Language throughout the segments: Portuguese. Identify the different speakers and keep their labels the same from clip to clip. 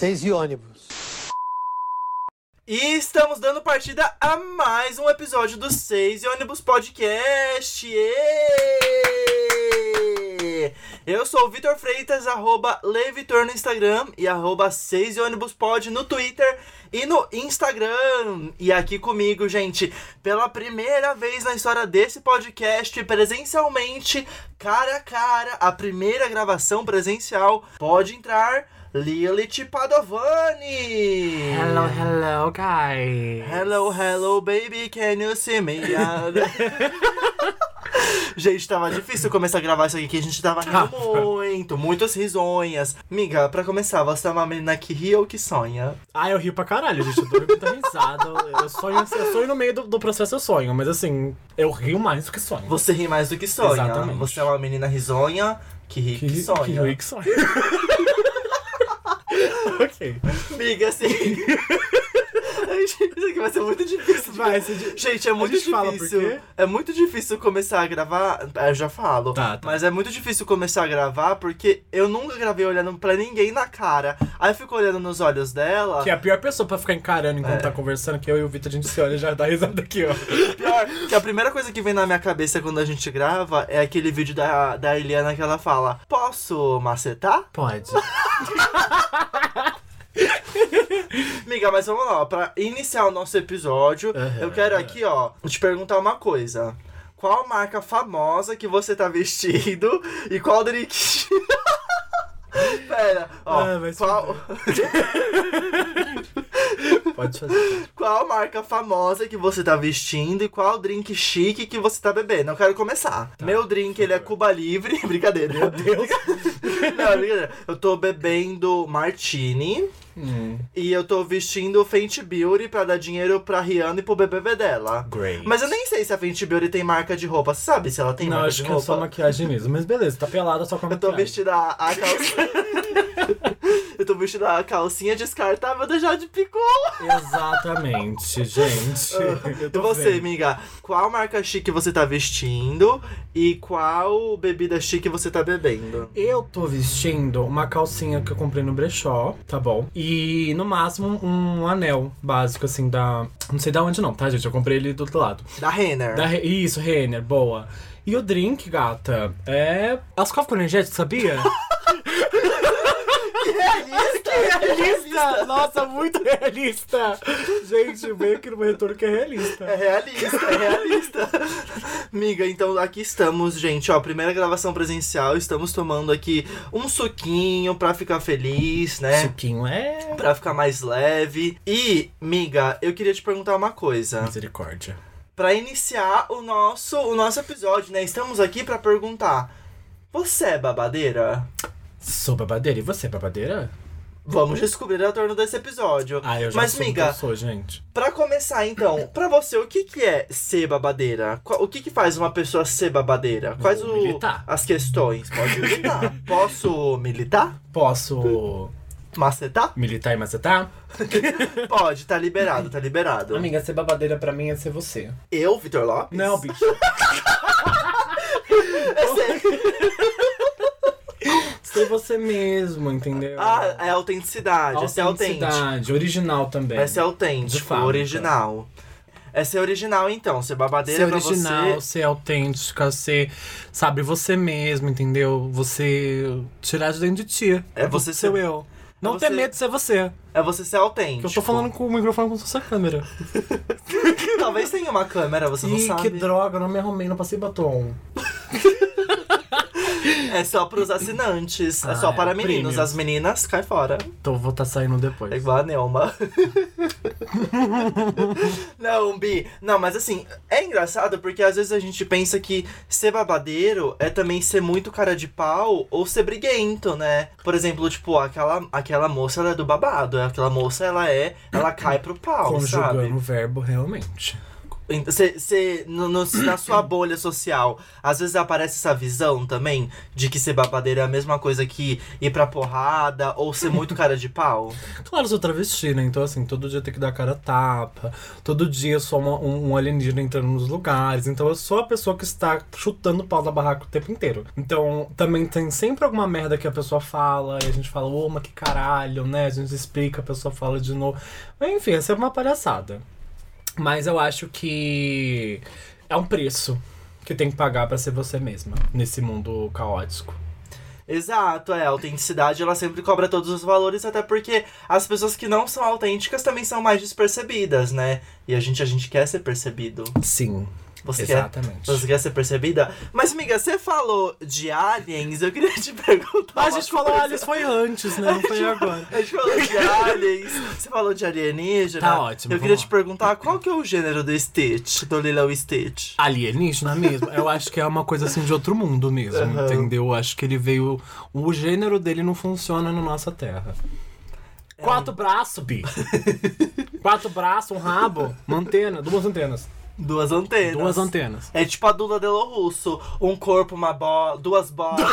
Speaker 1: Seis e ônibus.
Speaker 2: E estamos dando partida a mais um episódio do Seis e Ônibus Podcast. Eu sou o Vitor Freitas, arroba Levitor no Instagram e arroba 6 e ônibus pod no Twitter e no Instagram. E aqui comigo, gente, pela primeira vez na história desse podcast, presencialmente, cara a cara, a primeira gravação presencial, pode entrar Lilith Padovani!
Speaker 3: Hello, hello, guys.
Speaker 2: Hello, hello, baby, can you see me? gente, tava difícil começar a gravar isso aqui, que a gente tava rindo muito, muitas risonhas. Miga, pra começar, você é uma menina que ri ou que sonha?
Speaker 3: Ah, eu rio pra caralho, gente. Eu dou muita risada. Eu sonho, eu sonho no meio do, do processo, eu sonho. Mas assim, eu rio mais do que sonho.
Speaker 2: Você ri mais do que sonha.
Speaker 3: Exatamente.
Speaker 2: Você é uma menina risonha que ri que,
Speaker 3: ri-
Speaker 2: sonha.
Speaker 3: Que rio e que sonho. Ok.
Speaker 2: Miga, assim. Isso aqui vai ser muito difícil. de-
Speaker 3: Vai, você di-
Speaker 2: Gente, é muito difícil. É muito difícil começar a gravar. é, Eu já falo.
Speaker 3: Tá, tá.
Speaker 2: Mas é muito difícil começar a gravar porque eu nunca gravei olhando pra ninguém na cara. Aí eu fico olhando nos olhos dela.
Speaker 3: Que é a pior pessoa pra ficar encarando enquanto
Speaker 2: É.
Speaker 3: tá conversando, que eu e o Vitor, a gente se olha e já dá risada aqui, ó.
Speaker 2: Pior, que a primeira coisa que vem na minha cabeça quando a gente grava é aquele vídeo da, da Eliana que ela fala: Posso macetar?
Speaker 3: Pode.
Speaker 2: Miga, mas vamos lá, pra iniciar o nosso episódio,
Speaker 3: Aham.
Speaker 2: eu quero aqui, ó, te perguntar uma coisa. Qual marca famosa que você tá vestindo e qual drink? Pera, ó,
Speaker 3: Ah,
Speaker 2: qual,
Speaker 3: Pode fazer.
Speaker 2: qual marca famosa que você tá vestindo e qual drink chique que você tá bebendo? Eu quero começar. Meu drink, ele é Cuba Livre. brincadeira.
Speaker 3: Meu Deus.
Speaker 2: Não, brincadeira. Eu tô bebendo Martini.
Speaker 3: Hum,
Speaker 2: E eu tô vestindo Fenty Beauty pra dar dinheiro pra Rihanna e pro BBB dela.
Speaker 3: great.
Speaker 2: Mas eu nem sei se a Fenty Beauty tem marca de roupa. Você sabe se ela tem
Speaker 3: Não,
Speaker 2: marca
Speaker 3: acho
Speaker 2: de
Speaker 3: que é
Speaker 2: roupa?
Speaker 3: só maquiagem mesmo. Mas beleza, tá pelada só com a
Speaker 2: Eu tô
Speaker 3: maquiagem.
Speaker 2: vestindo a, a calcinha. eu tô vestindo a calcinha descartável da Jade Picon.
Speaker 3: Exatamente, gente. Eu
Speaker 2: E você,
Speaker 3: vendo.
Speaker 2: amiga, qual marca chique você tá vestindo e qual bebida chique você tá bebendo?
Speaker 3: Eu tô vestindo uma calcinha que eu comprei no brechó, tá bom? E no máximo um anel básico, assim, da. Não sei da onde não, tá, gente? Eu comprei ele do outro lado.
Speaker 2: Da Renner.
Speaker 3: Da Re- Isso, Renner, boa. E o drink, gata, é. Ascov com energético, sabia?
Speaker 2: realista!
Speaker 3: realista! Nossa, muito realista! Gente, veio aqui no meu retorno que é
Speaker 2: É
Speaker 3: realista.
Speaker 2: realista, é realista. Miga, então aqui estamos, gente, ó, primeira gravação presencial, estamos tomando aqui um suquinho pra ficar feliz, né?
Speaker 3: Suquinho é.
Speaker 2: Pra ficar mais leve. E, miga, eu queria te perguntar uma coisa.
Speaker 3: Misericórdia.
Speaker 2: Pra iniciar o nosso, o nosso episódio, né? Estamos aqui pra perguntar: Você é babadeira?
Speaker 3: Sou babadeira. E você é babadeira?
Speaker 2: Vamos descobrir ao torno desse episódio.
Speaker 3: Ah, eu já
Speaker 2: Mas, miga,
Speaker 3: eu sou, gente.
Speaker 2: Pra começar, então, pra você, o que, que é ser babadeira? O que, que faz uma pessoa ser babadeira? Quais
Speaker 3: Vou
Speaker 2: o-
Speaker 3: militar.
Speaker 2: as questões? Pode militar. Posso militar?
Speaker 3: Posso
Speaker 2: Macetar?
Speaker 3: militar e macetar?
Speaker 2: Pode, tá liberado, tá liberado.
Speaker 3: Amiga, ser babadeira pra mim é ser você.
Speaker 2: Eu, Vitor Lopes?
Speaker 3: Não, bicho.
Speaker 2: Eu sei.
Speaker 3: Ser você mesmo, entendeu?
Speaker 2: Ah, é autenticidade. Esse é autêntico.
Speaker 3: Autenticidade, original também.
Speaker 2: É
Speaker 3: De
Speaker 2: autêntico,
Speaker 3: fábrica.
Speaker 2: original. É original, então. Ser babadeira
Speaker 3: Ser original,
Speaker 2: você.
Speaker 3: ser autêntica, ser, sabe, você mesmo, entendeu? Você tirar de dentro de ti.
Speaker 2: É você
Speaker 3: ser
Speaker 2: ser-
Speaker 3: eu. Não
Speaker 2: você-
Speaker 3: ter medo de ser você.
Speaker 2: É você ser autêntico.
Speaker 3: Eu tô falando com o microfone com sua câmera.
Speaker 2: Talvez tenha uma câmera, você não
Speaker 3: Ih,
Speaker 2: sabe.
Speaker 3: que droga, eu não me arrumei, não passei batom.
Speaker 2: É só pros assinantes. é
Speaker 3: Ah,
Speaker 2: só para
Speaker 3: é,
Speaker 2: meninos. As meninas, cai fora.
Speaker 3: Então vou estar saindo depois.
Speaker 2: É igual a Nelma. não, Bi. Não, mas assim, é engraçado porque às vezes a gente pensa que ser babadeiro é também ser muito cara de pau ou ser briguento, né? Por exemplo, tipo, aquela, aquela moça ela é do babado. Aquela moça, ela é. Ela cai pro pau,
Speaker 3: Conjugando
Speaker 2: sabe?
Speaker 3: o verbo realmente.
Speaker 2: Você, você, no- no- na sua bolha social, às vezes aparece essa visão também de que ser babadeiro é a mesma coisa que ir pra porrada ou ser muito cara de pau?
Speaker 3: Claro, eu sou travesti, né? Então, assim, todo dia tem que dar cara tapa. Todo dia eu sou uma- um, um alienígena entrando nos lugares. Então, eu sou a pessoa que está chutando o pau da barraca o tempo inteiro. Então, também tem sempre alguma merda que a pessoa fala. E a gente fala, ô, mas que caralho, né? A gente explica, a pessoa fala de novo. Enfim, essa é uma palhaçada. Mas eu acho que é um preço que tem que pagar pra ser você mesma nesse mundo caótico.
Speaker 2: Exato, é. A autenticidade ela sempre cobra todos os valores, até porque as pessoas que não são autênticas também são mais despercebidas, né? E a gente, a gente quer ser percebido.
Speaker 3: Sim,
Speaker 2: Você quer
Speaker 3: exatamente.
Speaker 2: Você quer ser percebida? Mas, amiga, você falou de aliens, eu queria te perguntar.
Speaker 3: Mas a gente falou aliens foi antes, né? Não foi agora.
Speaker 2: A gente falou de aliens, você falou de alienígena.
Speaker 3: Tá ótimo,
Speaker 2: Eu queria
Speaker 3: lá.
Speaker 2: te perguntar qual que é o gênero do Stitch, do Lilo Stitch.
Speaker 3: Alienígena mesmo? Eu acho que é uma coisa assim de outro mundo mesmo,
Speaker 2: Aham.
Speaker 3: entendeu? Eu acho que ele veio. O gênero dele não funciona na nossa terra. Quatro braços, bi. Quatro braços, um rabo, uma antena, duas antenas.
Speaker 2: Duas antenas.
Speaker 3: Duas antenas.
Speaker 2: É tipo a Dula Delo Russo. Um corpo, uma bola, duas bolas.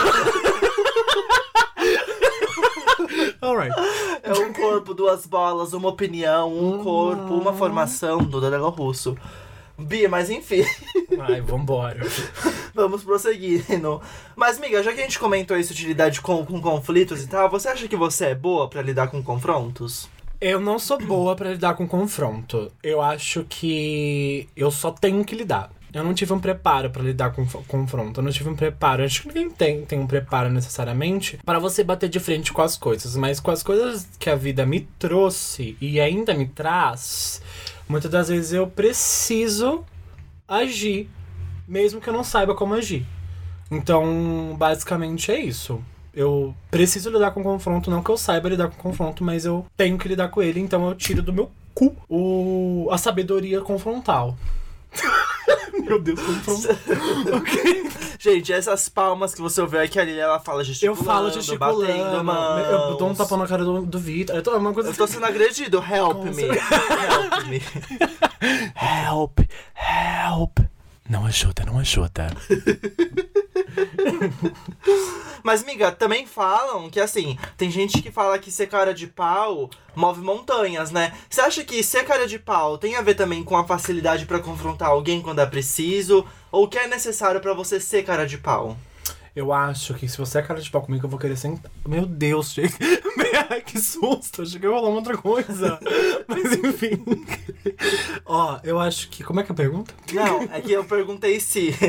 Speaker 3: Alright.
Speaker 2: é um corpo, duas bolas, uma opinião, um corpo, uma formação. Dula Delo Russo. Bia, mas enfim.
Speaker 3: Ai, vambora.
Speaker 2: Vamos prosseguindo. Mas, amiga, já que a gente comentou isso de lidar de com, com conflitos e tal, você acha que você é boa pra lidar com confrontos?
Speaker 3: Eu não sou boa pra lidar com confronto. Eu acho que eu só tenho que lidar. Eu não tive um preparo pra lidar com confronto. Eu não tive um preparo. Acho que ninguém tem, tem um preparo necessariamente para você bater de frente com as coisas. Mas com as coisas que a vida me trouxe e ainda me traz, muitas das vezes eu preciso agir, mesmo que eu não saiba como agir. Então, basicamente é isso. Eu preciso lidar com confronto, não que eu saiba lidar com confronto, mas eu tenho que lidar com ele, então eu tiro do meu cu o, a sabedoria confrontal. meu Deus, confrontal.
Speaker 2: Gente, essas palmas que você ouviu aqui, a Lili, ela fala
Speaker 3: Eu
Speaker 2: gesticulando,
Speaker 3: falo gesticulando,
Speaker 2: batendo mãos.
Speaker 3: eu dou um tapão na cara do, do Vitor. Eu tô, é uma coisa
Speaker 2: Eu tô sendo agredido, help me. Help me.
Speaker 3: Help, help. Não ajuda, não ajuda.
Speaker 2: Mas, miga, também falam que, assim, tem gente que fala que ser cara de pau move montanhas, né? Você acha que ser cara de pau tem a ver também com a facilidade pra confrontar alguém quando é preciso? Ou o que é necessário pra você ser cara de pau?
Speaker 3: Eu acho que se você é cara de pau comigo, eu vou querer sentar. Meu Deus, gente. Ai, que susto. Achei que ia rolar uma outra coisa. Mas enfim. Ó, eu acho que. Como é que é a pergunta?
Speaker 2: Não, é que eu perguntei se.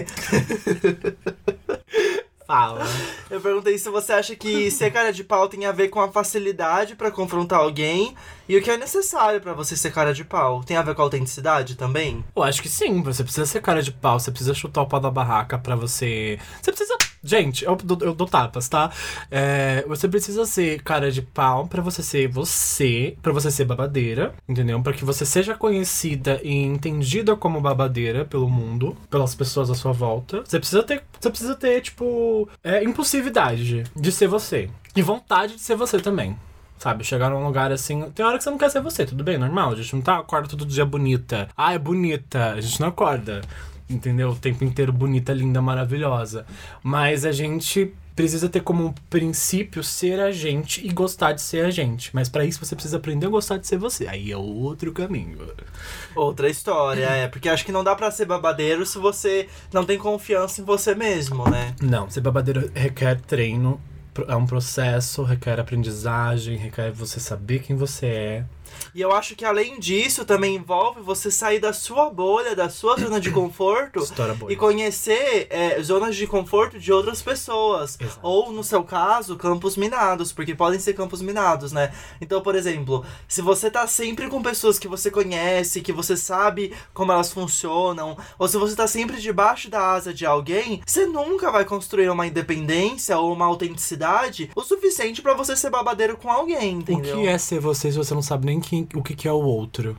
Speaker 3: Fala.
Speaker 2: Eu perguntei se você acha que ser cara de pau tem a ver com a facilidade pra confrontar alguém e o que é necessário pra você ser cara de pau. Tem a ver com a autenticidade também?
Speaker 3: Eu acho que sim. Você precisa ser cara de pau, você precisa chutar o pau da barraca pra você. Você precisa. Gente, eu, eu dou tapas, tá? É, você precisa ser cara de pau pra você ser você, pra você ser babadeira, entendeu? Pra que você seja conhecida e entendida como babadeira pelo mundo, pelas pessoas à sua volta. Você precisa ter, você precisa ter tipo, é, impulsividade de ser você e vontade de ser você também. Sabe, chegar num lugar assim. Tem hora que você não quer ser você, tudo bem, normal. A gente não tá acorda todo dia bonita. Ah, é bonita. A gente não acorda. Entendeu? O tempo inteiro bonita, linda, maravilhosa. Mas a gente precisa ter como princípio ser a gente e gostar de ser a gente. Mas pra isso você precisa aprender a gostar de ser você. Aí é outro caminho.
Speaker 2: Outra história, é. Porque acho que não dá pra ser babadeiro se você não tem confiança em você mesmo, né?
Speaker 3: Não, ser babadeiro requer treino, é um processo, requer aprendizagem, requer você saber quem você é.
Speaker 2: E eu acho que além disso também envolve você sair da sua bolha, da sua zona de conforto e conhecer é, zonas de conforto de outras pessoas.
Speaker 3: Exato.
Speaker 2: Ou, no seu caso, campos minados, porque podem ser campos minados, né? Então, por exemplo, se você tá sempre com pessoas que você conhece, que você sabe como elas funcionam, ou se você tá sempre debaixo da asa de alguém, você nunca vai construir uma independência ou uma autenticidade o suficiente pra você ser babadeiro com alguém, entendeu?
Speaker 3: O que é ser você se você não sabe nem quem, o que, que é o outro?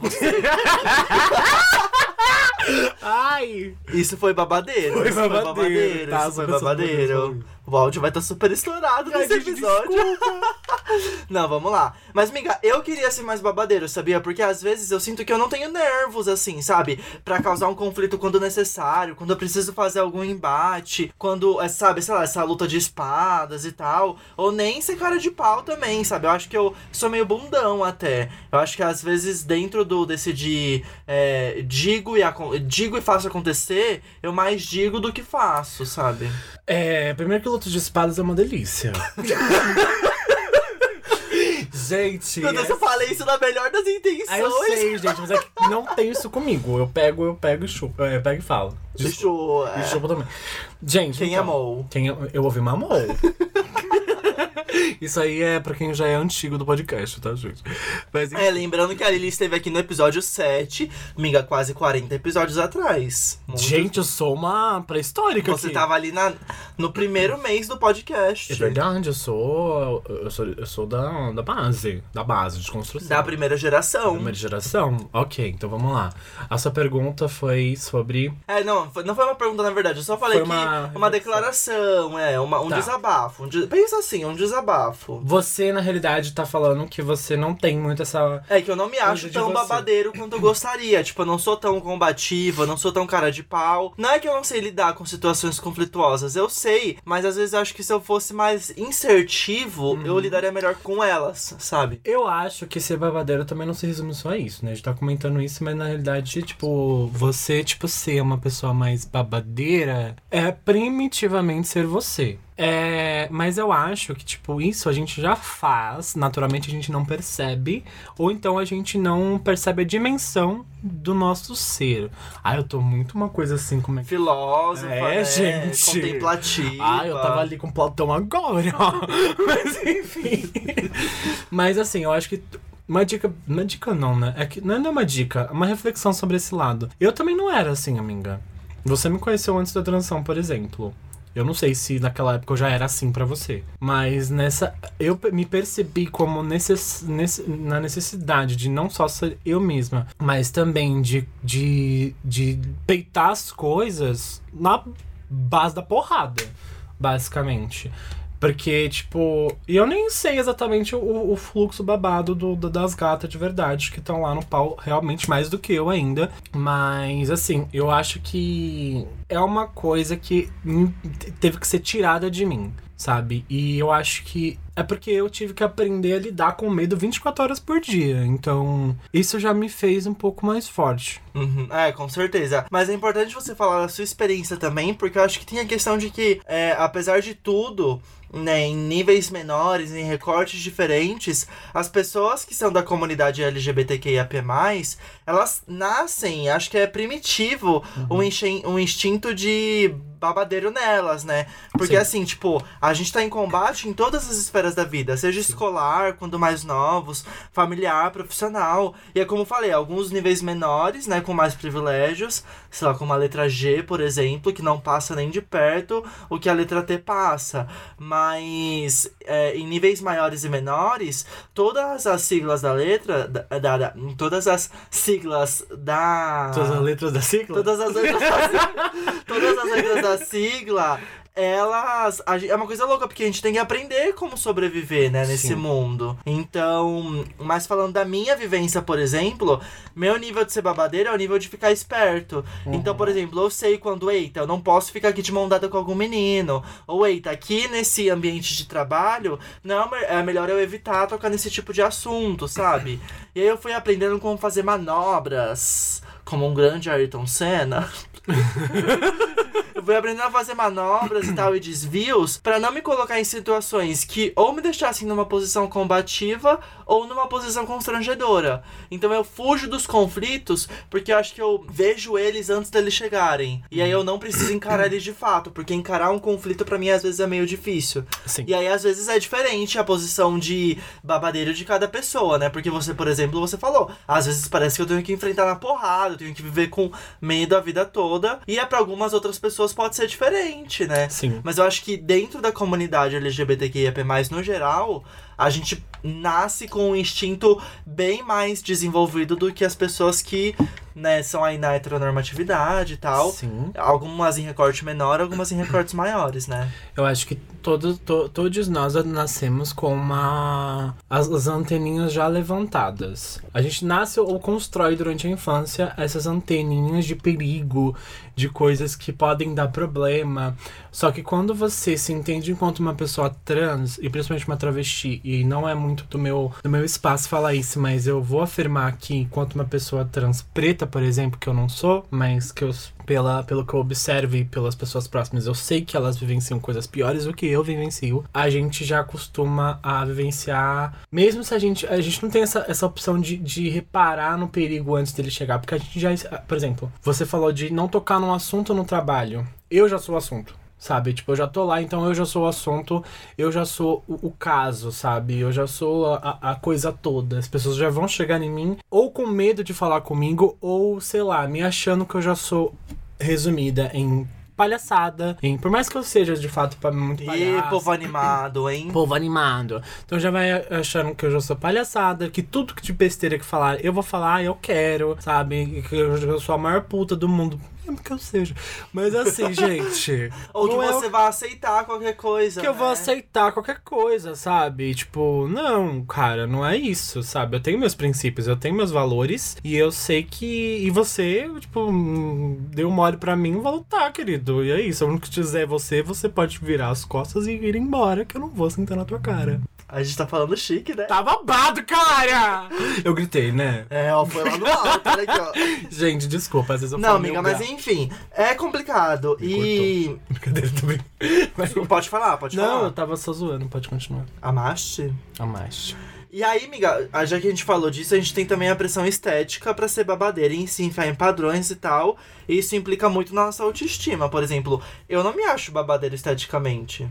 Speaker 3: Ai!
Speaker 2: Isso foi babadeiro.
Speaker 3: Foi
Speaker 2: isso
Speaker 3: babadeiro, tá?
Speaker 2: Isso foi babadeiro. O áudio vai estar super estourado
Speaker 3: Ai,
Speaker 2: nesse episódio. Não, vamos lá. Mas, miga, eu queria ser mais babadeiro, sabia? Porque às vezes eu sinto que eu não tenho nervos, assim, sabe? Pra causar um conflito quando necessário, quando eu preciso fazer algum embate, quando, é, sabe, sei lá, essa luta de espadas e tal. Ou nem ser cara de pau também, sabe? Eu acho que eu sou meio bundão até. Eu acho que às vezes dentro do decidir é, digo, e digo e faço acontecer, eu mais digo do que faço, sabe?
Speaker 3: É, primeiro que luta de espadas é uma delícia. gente.
Speaker 2: Meu Deus,
Speaker 3: é-
Speaker 2: eu falei isso na melhor das intenções.
Speaker 3: Ah, eu sei, gente, mas é que não tem isso comigo. Eu pego, eu pego e chupo. Eu pego e falo. Desculpa.
Speaker 2: Deixou.
Speaker 3: E
Speaker 2: É.
Speaker 3: chupo também. Gente,
Speaker 2: Quem
Speaker 3: então,
Speaker 2: amou?
Speaker 3: Quem, eu ouvi mamou. Isso aí é pra quem já é antigo do podcast, tá, gente? Mas
Speaker 2: É, lembrando que a Lili esteve aqui no episódio 7, miga, quase 40 episódios atrás. Muito-
Speaker 3: Gente, eu sou uma pré-histórica
Speaker 2: Você
Speaker 3: aqui.
Speaker 2: tava ali na, no primeiro mês do podcast.
Speaker 3: É verdade, eu sou. Eu sou, eu sou da, da base. Da base de construção.
Speaker 2: Da primeira geração.
Speaker 3: Primeira geração? Ok, então vamos lá. A sua pergunta foi sobre.
Speaker 2: É, não, não foi uma pergunta, na verdade. Eu só falei
Speaker 3: Foi
Speaker 2: que
Speaker 3: uma
Speaker 2: uma, declaração, é, uma, um
Speaker 3: Tá.
Speaker 2: desabafo. Um Pensa assim, um desabafo.
Speaker 3: Você, na realidade, tá falando que você não tem muito essa.
Speaker 2: É que eu não me acho tão babadeiro quanto eu gostaria. Tipo, eu não sou tão combativo, eu não sou tão cara de pau. Não é que eu não sei lidar com situações conflituosas, eu sei, mas às vezes eu acho que se eu fosse mais insertivo,
Speaker 3: Uhum.
Speaker 2: eu lidaria melhor com elas, sabe?
Speaker 3: Eu acho que ser babadeiro também não se resume só a isso, né? A gente tá comentando isso, mas na realidade, tipo, você, tipo, ser uma pessoa mais babadeira é primitivamente ser você. É, mas eu acho que, tipo, isso a gente já faz, naturalmente a gente não percebe, ou então a gente não percebe a dimensão do nosso ser. Ah, eu tô muito uma coisa assim, como é que.
Speaker 2: Filósofa,
Speaker 3: É,
Speaker 2: né?
Speaker 3: gente.
Speaker 2: Contemplativa.
Speaker 3: Ah, eu tava ali com Platão agora, ó. Mas enfim. Mas assim, eu acho que. Uma dica. Uma dica não, né? É que não é uma dica, é uma reflexão sobre esse lado. Eu também não era assim, amiga. Você me conheceu antes da transição, por exemplo. Eu não sei se naquela época eu já era assim pra você. Mas nessa. Eu me percebi como necess, na necessidade de não só ser eu mesma, mas também de, de, de peitar as coisas na base da porrada, basicamente. Porque, tipo, eu nem sei exatamente o, o fluxo babado do, do- das gatas de verdade que estão lá no pau, realmente mais do que eu ainda. Mas, assim, eu acho que é uma coisa que te- teve que ser tirada de mim, sabe? E eu acho que é porque eu tive que aprender a lidar com medo 24 horas por dia. Então, isso já me fez um pouco mais forte.
Speaker 2: Uhum, É, com certeza. Mas é importante você falar da sua experiência também, porque eu acho que tem a questão de que, é, apesar de tudo, né, em níveis menores, em recortes diferentes, as pessoas que são da comunidade LGBTQIAP+, elas nascem, acho que é primitivo, um, enchen- um instinto de babadeiro nelas, né? Porque
Speaker 3: Sim.
Speaker 2: assim, tipo, a gente tá em combate em todas as esferas da vida, seja escolar, quando mais novos, familiar, profissional. E é como eu falei, alguns níveis menores, né, com mais privilégios, sei lá, como a letra G, por exemplo, que não passa nem de perto o que a letra T passa. Mas é, em níveis maiores e menores, todas as siglas da letra, da, da- da- todas as siglas da.
Speaker 3: Todas as letras da sigla?
Speaker 2: Todas as letras da sigla, todas as letras da sigla, elas. é uma coisa louca, porque a gente tem que aprender como sobreviver, né, nesse
Speaker 3: Sim.
Speaker 2: mundo. Então, mas falando da minha vivência, por exemplo, meu nível de ser babadeiro é o nível de ficar esperto. Então, por exemplo, eu sei quando, eita, eu não posso ficar aqui de mão dada com algum menino. Ou, eita, aqui nesse ambiente de trabalho, não, é melhor eu evitar tocar nesse tipo de assunto, sabe? E aí eu fui aprendendo como fazer manobras, como um grande Ayrton Senna. Eu fui aprendendo a fazer manobras e tal e desvios pra não me colocar em situações que ou me deixassem numa posição combativa ou numa posição constrangedora. Então eu fujo dos conflitos porque eu acho que eu vejo eles antes deles chegarem. E aí eu não preciso encarar eles de fato, porque encarar um conflito pra mim às vezes é meio difícil.
Speaker 3: Sim.
Speaker 2: E aí, às vezes, é diferente a posição de babadeiro de cada pessoa, né? Porque você, por exemplo, você falou, às vezes parece que eu tenho que enfrentar na porrada, eu tenho que viver com medo a vida toda. E é pra algumas outras pessoas pode ser diferente, né?
Speaker 3: Sim.
Speaker 2: Mas eu acho que dentro da comunidade LGBTQIAP+, no geral, a gente nasce com um instinto bem mais desenvolvido do que as pessoas que, né, são aí na heteronormatividade e tal.
Speaker 3: Sim.
Speaker 2: Algumas em recorte menor, algumas em recortes maiores, né?
Speaker 3: Eu acho que todos, to- todos nós nascemos com uma. As, as anteninhas já levantadas. A gente nasce ou constrói durante a infância essas anteninhas de perigo, de coisas que podem dar problema. Só que quando você se entende enquanto uma pessoa trans, e principalmente uma travesti, e não é muito do meu, do meu espaço falar isso, mas eu vou afirmar aqui, enquanto uma pessoa trans preta, por exemplo, que eu não sou, mas que eu, pela, pelo que eu observo e pelas pessoas próximas, eu sei que elas vivenciam coisas piores do que eu vivencio. A gente já costuma a vivenciar, mesmo se a gente, a gente não tem essa, essa opção de, de reparar no perigo antes dele chegar, porque a gente já, por exemplo, você falou de não tocar num assunto no trabalho. Eu já sou o assunto. Sabe? Tipo, eu já tô lá, então eu já sou o assunto, eu já sou o, o caso, sabe? Eu já sou a, a coisa toda. As pessoas já vão chegar em mim ou com medo de falar comigo, ou, sei lá, me achando que eu já sou resumida em palhaçada. Em, por mais que eu seja de fato muito
Speaker 2: E
Speaker 3: palhaço.
Speaker 2: povo animado, hein?
Speaker 3: Povo animado. Então já vai achando que eu já sou palhaçada, que tudo que de besteira que falar, eu vou falar, eu quero, sabe? E Que eu, eu sou a maior puta do mundo. Mesmo que eu seja. Mas assim, gente.
Speaker 2: Ou que
Speaker 3: é
Speaker 2: você vai aceitar qualquer coisa.
Speaker 3: que eu vou
Speaker 2: né?
Speaker 3: aceitar qualquer coisa, sabe? Tipo, não, cara, não é isso, sabe? Eu tenho meus princípios, eu tenho meus valores e eu sei que. E você, tipo, deu mole pra mim, vou lutar, querido. E é isso. Se eu não quiser você, você pode virar as costas e ir embora, que eu não vou sentar na tua cara.
Speaker 2: A gente tá falando chique, né?
Speaker 3: Tá babado, cara! Eu gritei, né?
Speaker 2: É, ó, foi lá no alto, olha aqui, ó.
Speaker 3: Gente, desculpa, às vezes eu
Speaker 2: Não, amiga, mas enfim, é complicado. e.
Speaker 3: Brincadeira também. Mas...
Speaker 2: Pode falar, pode
Speaker 3: Não, eu
Speaker 2: falar.
Speaker 3: tava só zoando, pode continuar.
Speaker 2: Amaste?
Speaker 3: A mais.
Speaker 2: E aí, amiga, já que a gente falou disso, a gente tem também a pressão estética pra ser babadeira e se enfiar em padrões e tal. E isso implica muito na nossa autoestima. Por exemplo, eu não me acho babadeira esteticamente.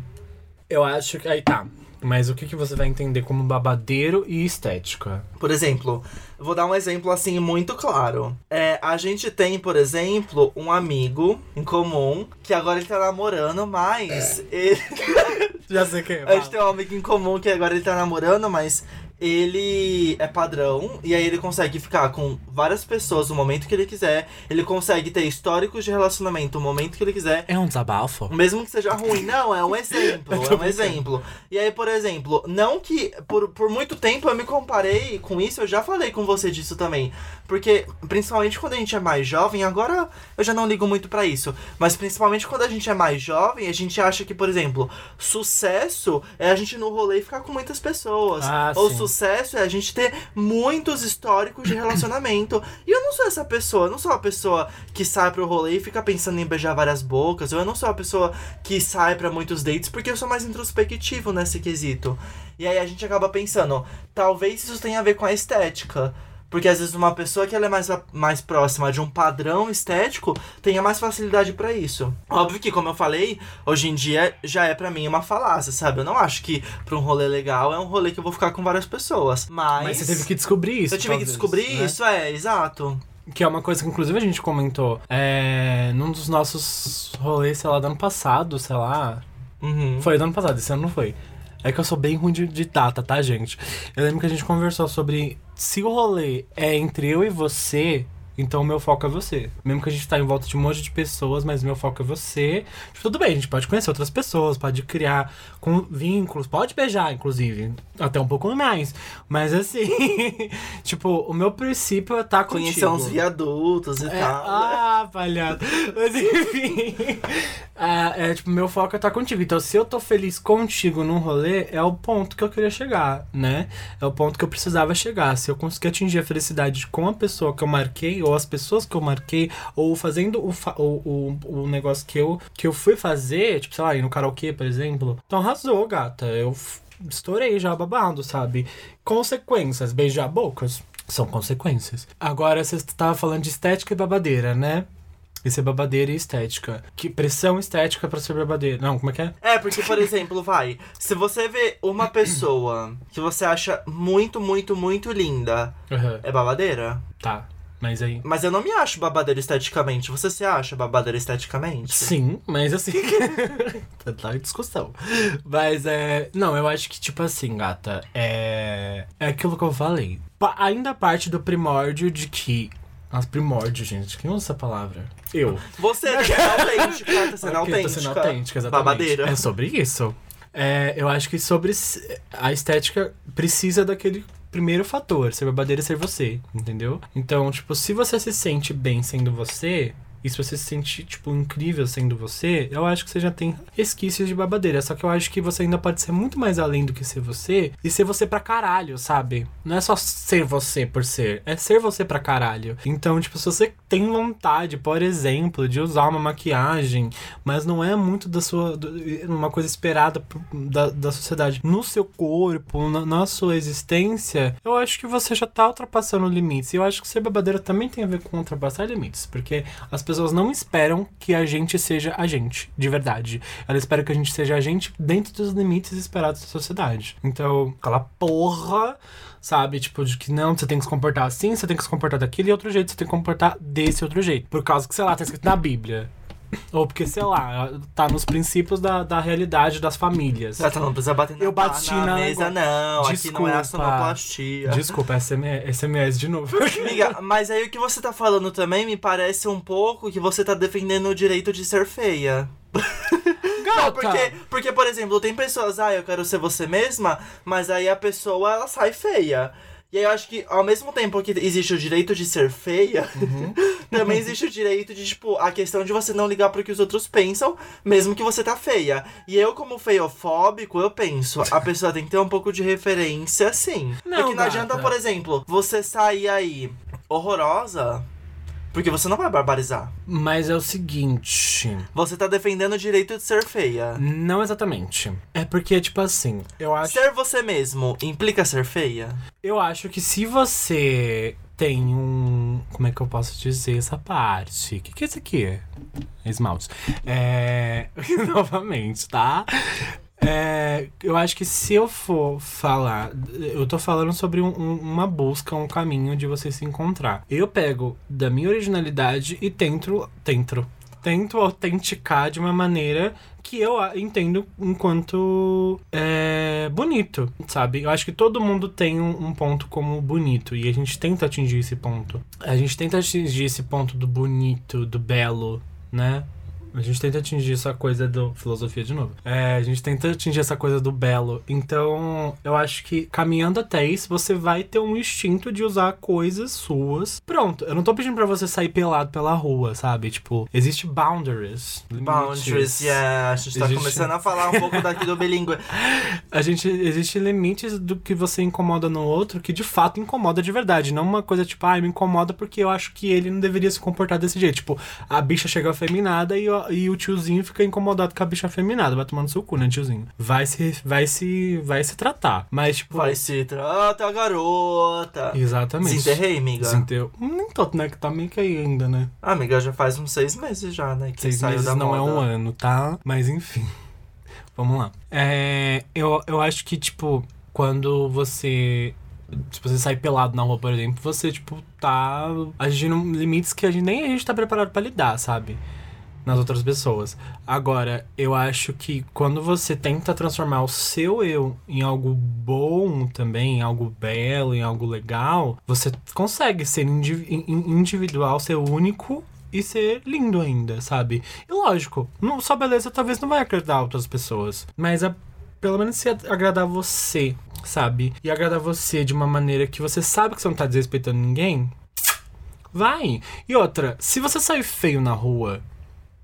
Speaker 3: Eu acho que. Aí tá. Mas o que, que você vai entender como babadeiro e estética?
Speaker 2: Por exemplo, vou dar um exemplo assim muito claro. É, a gente tem, por exemplo, um amigo em comum que agora ele tá namorando, mas ele-
Speaker 3: Já sei quem é.
Speaker 2: a gente tem um amigo em comum que agora ele tá namorando, mas ele é padrão e aí ele consegue ficar com várias pessoas no momento que ele quiser. Ele consegue ter históricos de relacionamento no momento que ele quiser.
Speaker 3: É um desabafo?
Speaker 2: Mesmo que seja ruim. Não, é um exemplo. É um exemplo. E aí, por exemplo, não que por, por muito tempo eu me comparei com isso, eu já falei com você disso também. Porque, principalmente quando a gente é mais jovem, agora eu já não ligo muito pra isso. Mas principalmente quando a gente é mais jovem, a gente acha que, por exemplo, sucesso é a gente no rolê e ficar com muitas pessoas.
Speaker 3: Ah,
Speaker 2: Ou
Speaker 3: sim.
Speaker 2: sucesso é a gente ter muitos históricos de relacionamento. E eu não sou essa pessoa, eu não sou a pessoa que sai pro rolê e fica pensando em beijar várias bocas. Ou eu não sou a pessoa que sai pra muitos dates porque eu sou mais introspectivo nesse quesito. E aí a gente acaba pensando, talvez isso tenha a ver com a estética. Porque às vezes uma pessoa que ela é mais, mais próxima de um padrão estético tenha mais facilidade pra isso. Óbvio que, como eu falei, hoje em dia já é pra mim uma falácia, sabe? Eu não acho que pra um rolê legal é um rolê que eu vou ficar com várias pessoas. Mas.
Speaker 3: Mas você teve que descobrir isso.
Speaker 2: Eu tive que
Speaker 3: talvez,
Speaker 2: descobrir
Speaker 3: né?
Speaker 2: isso, é, exato.
Speaker 3: Que é uma coisa que, inclusive, a gente comentou. É. Num dos nossos rolês, sei lá, do ano passado, sei lá.
Speaker 2: Uhum.
Speaker 3: Foi do ano passado, esse ano não foi. É que eu sou bem ruim de, de data, tá, gente? Eu lembro que a gente conversou sobre se o rolê é entre eu e você, então o meu foco é você. Mesmo que a gente tá em volta de um monte de pessoas, mas o meu foco é você. Tipo, tudo bem, a gente pode conhecer outras pessoas, pode criar com vínculos, pode beijar, inclusive. Até um pouco mais. Mas assim, tipo, o meu princípio é estar tá
Speaker 2: Conhecer
Speaker 3: contigo.
Speaker 2: uns viadutos e
Speaker 3: É,
Speaker 2: tal.
Speaker 3: ah, palhaço. Mas enfim. Ah, é, tipo, meu foco é estar contigo. Então, se eu tô feliz contigo num rolê, é o ponto que eu queria chegar, né? É o ponto que eu precisava chegar. Se eu conseguir atingir a felicidade com a pessoa que eu marquei, ou as pessoas que eu marquei, ou fazendo o, fa- o, o, o negócio que eu, que eu fui fazer, tipo, sei lá, ir no karaokê, por exemplo. Então, arrasou, gata. Eu estourei já babado, sabe? Consequências, beijar bocas. São consequências. Agora, você estava falando de estética e babadeira, né? Isso é babadeira e estética. Que pressão estética pra ser babadeira. Não, como é que é?
Speaker 2: É, porque, por exemplo, vai. Se você vê uma pessoa que você acha muito, muito, muito linda,
Speaker 3: Aham.
Speaker 2: é babadeira?
Speaker 3: Tá. Mas aí.
Speaker 2: Mas eu não me acho babadeira esteticamente. Você se acha babadeira esteticamente?
Speaker 3: Sim, mas assim. tá, tá em discussão. Mas é. Não, eu acho que, tipo assim, gata, é. É aquilo que eu falei. Pa- ainda parte do primórdio de que. As primórdios, gente. Quem usa essa palavra? Eu.
Speaker 2: Você tá sendo autêntica, tá sendo
Speaker 3: eu tô sendo
Speaker 2: autêntica.
Speaker 3: autêntica, exatamente.
Speaker 2: Babadeira.
Speaker 3: É sobre isso. É, eu acho que sobre a estética precisa daquele primeiro fator, ser babadeira e ser você, entendeu? Então, tipo, se você se sente bem sendo você, e se você se sente, tipo, incrível sendo você, eu acho que você já tem resquícios de babadeira. Só que eu acho que você ainda pode ser muito mais além do que ser você e ser você pra caralho, sabe? Não é só ser você por ser, é ser você pra caralho. Então, tipo, se você tem vontade, por exemplo, de usar uma maquiagem, mas não é muito da sua. uma coisa esperada da, da sociedade no seu corpo, na, na sua existência, eu acho que você já tá ultrapassando limites. E eu acho que ser babadeira também tem a ver com ultrapassar limites, porque as pessoas não esperam que a gente seja a gente, de verdade. Elas esperam que a gente seja a gente dentro dos limites esperados da sociedade. Então, aquela porra sabe? Tipo, de que não, você tem que se comportar assim, você tem que se comportar daquele outro jeito, você tem que comportar desse outro jeito. Por causa que, sei lá, tá escrito na Bíblia. Ou porque, sei lá, tá nos princípios da, da realidade das famílias.
Speaker 2: Tá, não precisa bater na,
Speaker 3: Eu bati
Speaker 2: na,
Speaker 3: na
Speaker 2: mesa, não. Aqui não é a
Speaker 3: Desculpa.
Speaker 2: sonoplastia.
Speaker 3: Desculpa, SMS, SMS de novo.
Speaker 2: Amiga, mas aí o que você tá falando também me parece um pouco que você tá defendendo o direito de ser feia. Não, porque, porque, por exemplo, tem pessoas, ah, eu quero ser você mesma, mas aí a pessoa, ela sai feia. E aí eu acho que, ao mesmo tempo que existe o direito de ser feia,
Speaker 3: Uhum.
Speaker 2: também existe o direito de, tipo, a questão de você não ligar pro que os outros pensam, mesmo que você tá feia. E eu, como feiofóbico, eu penso, a pessoa tem que ter um pouco de referência, sim.
Speaker 3: Não,
Speaker 2: Porque não
Speaker 3: gata.
Speaker 2: adianta, por exemplo, você sair aí horrorosa, porque você não vai barbarizar.
Speaker 3: Mas é o seguinte.
Speaker 2: Você tá defendendo o direito de ser feia.
Speaker 3: Não exatamente. É porque, tipo assim, eu acho.
Speaker 2: Ser você mesmo implica ser feia?
Speaker 3: Eu acho que se você tem um. Como é que eu posso dizer essa parte? O que, que é isso aqui? Esmaltes. É. Novamente, tá? É, eu acho que se eu for falar, eu tô falando sobre um- um- uma busca, um caminho de você se encontrar. Eu pego da minha originalidade e tento, tento, tento autenticar de uma maneira que eu entendo enquanto é, bonito, sabe? Eu acho que todo mundo tem um, um ponto como bonito e a gente tenta atingir esse ponto. A gente tenta atingir esse ponto do bonito, do belo, né? A gente tenta atingir essa coisa do. Filosofia de novo. É, a gente tenta atingir essa coisa do belo. Então, eu acho que caminhando até isso, você vai ter um instinto de usar coisas suas. Pronto, eu não tô pedindo pra você sair pelado pela rua, sabe? Tipo, existe boundaries.
Speaker 2: Boundaries,
Speaker 3: limites.
Speaker 2: yeah. A gente tá
Speaker 3: Existe-
Speaker 2: começando a falar um pouco daqui do bilíngue.
Speaker 3: A gente. Existe limites do que você incomoda no outro que de fato incomoda de verdade. Não uma coisa tipo, ah, me incomoda porque eu acho que ele não deveria se comportar desse jeito. Tipo, a bicha chega afeminada e, e o tiozinho fica incomodado com a bicha afeminada. Vai tomando seu cu, né, tiozinho? Vai se. Vai se. Vai se tratar. Mas, tipo.
Speaker 2: Vai se trata, garota.
Speaker 3: Exatamente.
Speaker 2: Desenterrei, amiga.
Speaker 3: Desenterrou. Nem tanto, né? Que tá meio que aí ainda, né?
Speaker 2: Ah, amiga, já faz uns seis meses já, né? Que
Speaker 3: Seis meses
Speaker 2: da
Speaker 3: não
Speaker 2: moda.
Speaker 3: é um ano, tá? Mas enfim. Vamos lá. É, eu, eu acho que, tipo, quando você. Se você sai pelado na rua, por exemplo, você, tipo, tá agindo em limites que a gente, nem a gente tá preparado pra lidar, sabe? Nas outras pessoas. Agora, eu acho que quando você tenta transformar o seu eu em algo bom também, em algo belo, em algo legal, você consegue ser indivi- in- individual, ser único e ser lindo ainda, sabe? E lógico, não, sua beleza talvez não vai agradar outras pessoas, mas a, pelo menos se agradar você, sabe? E agradar você de uma maneira que você sabe que você não tá desrespeitando ninguém, vai. E outra, se você sair feio na rua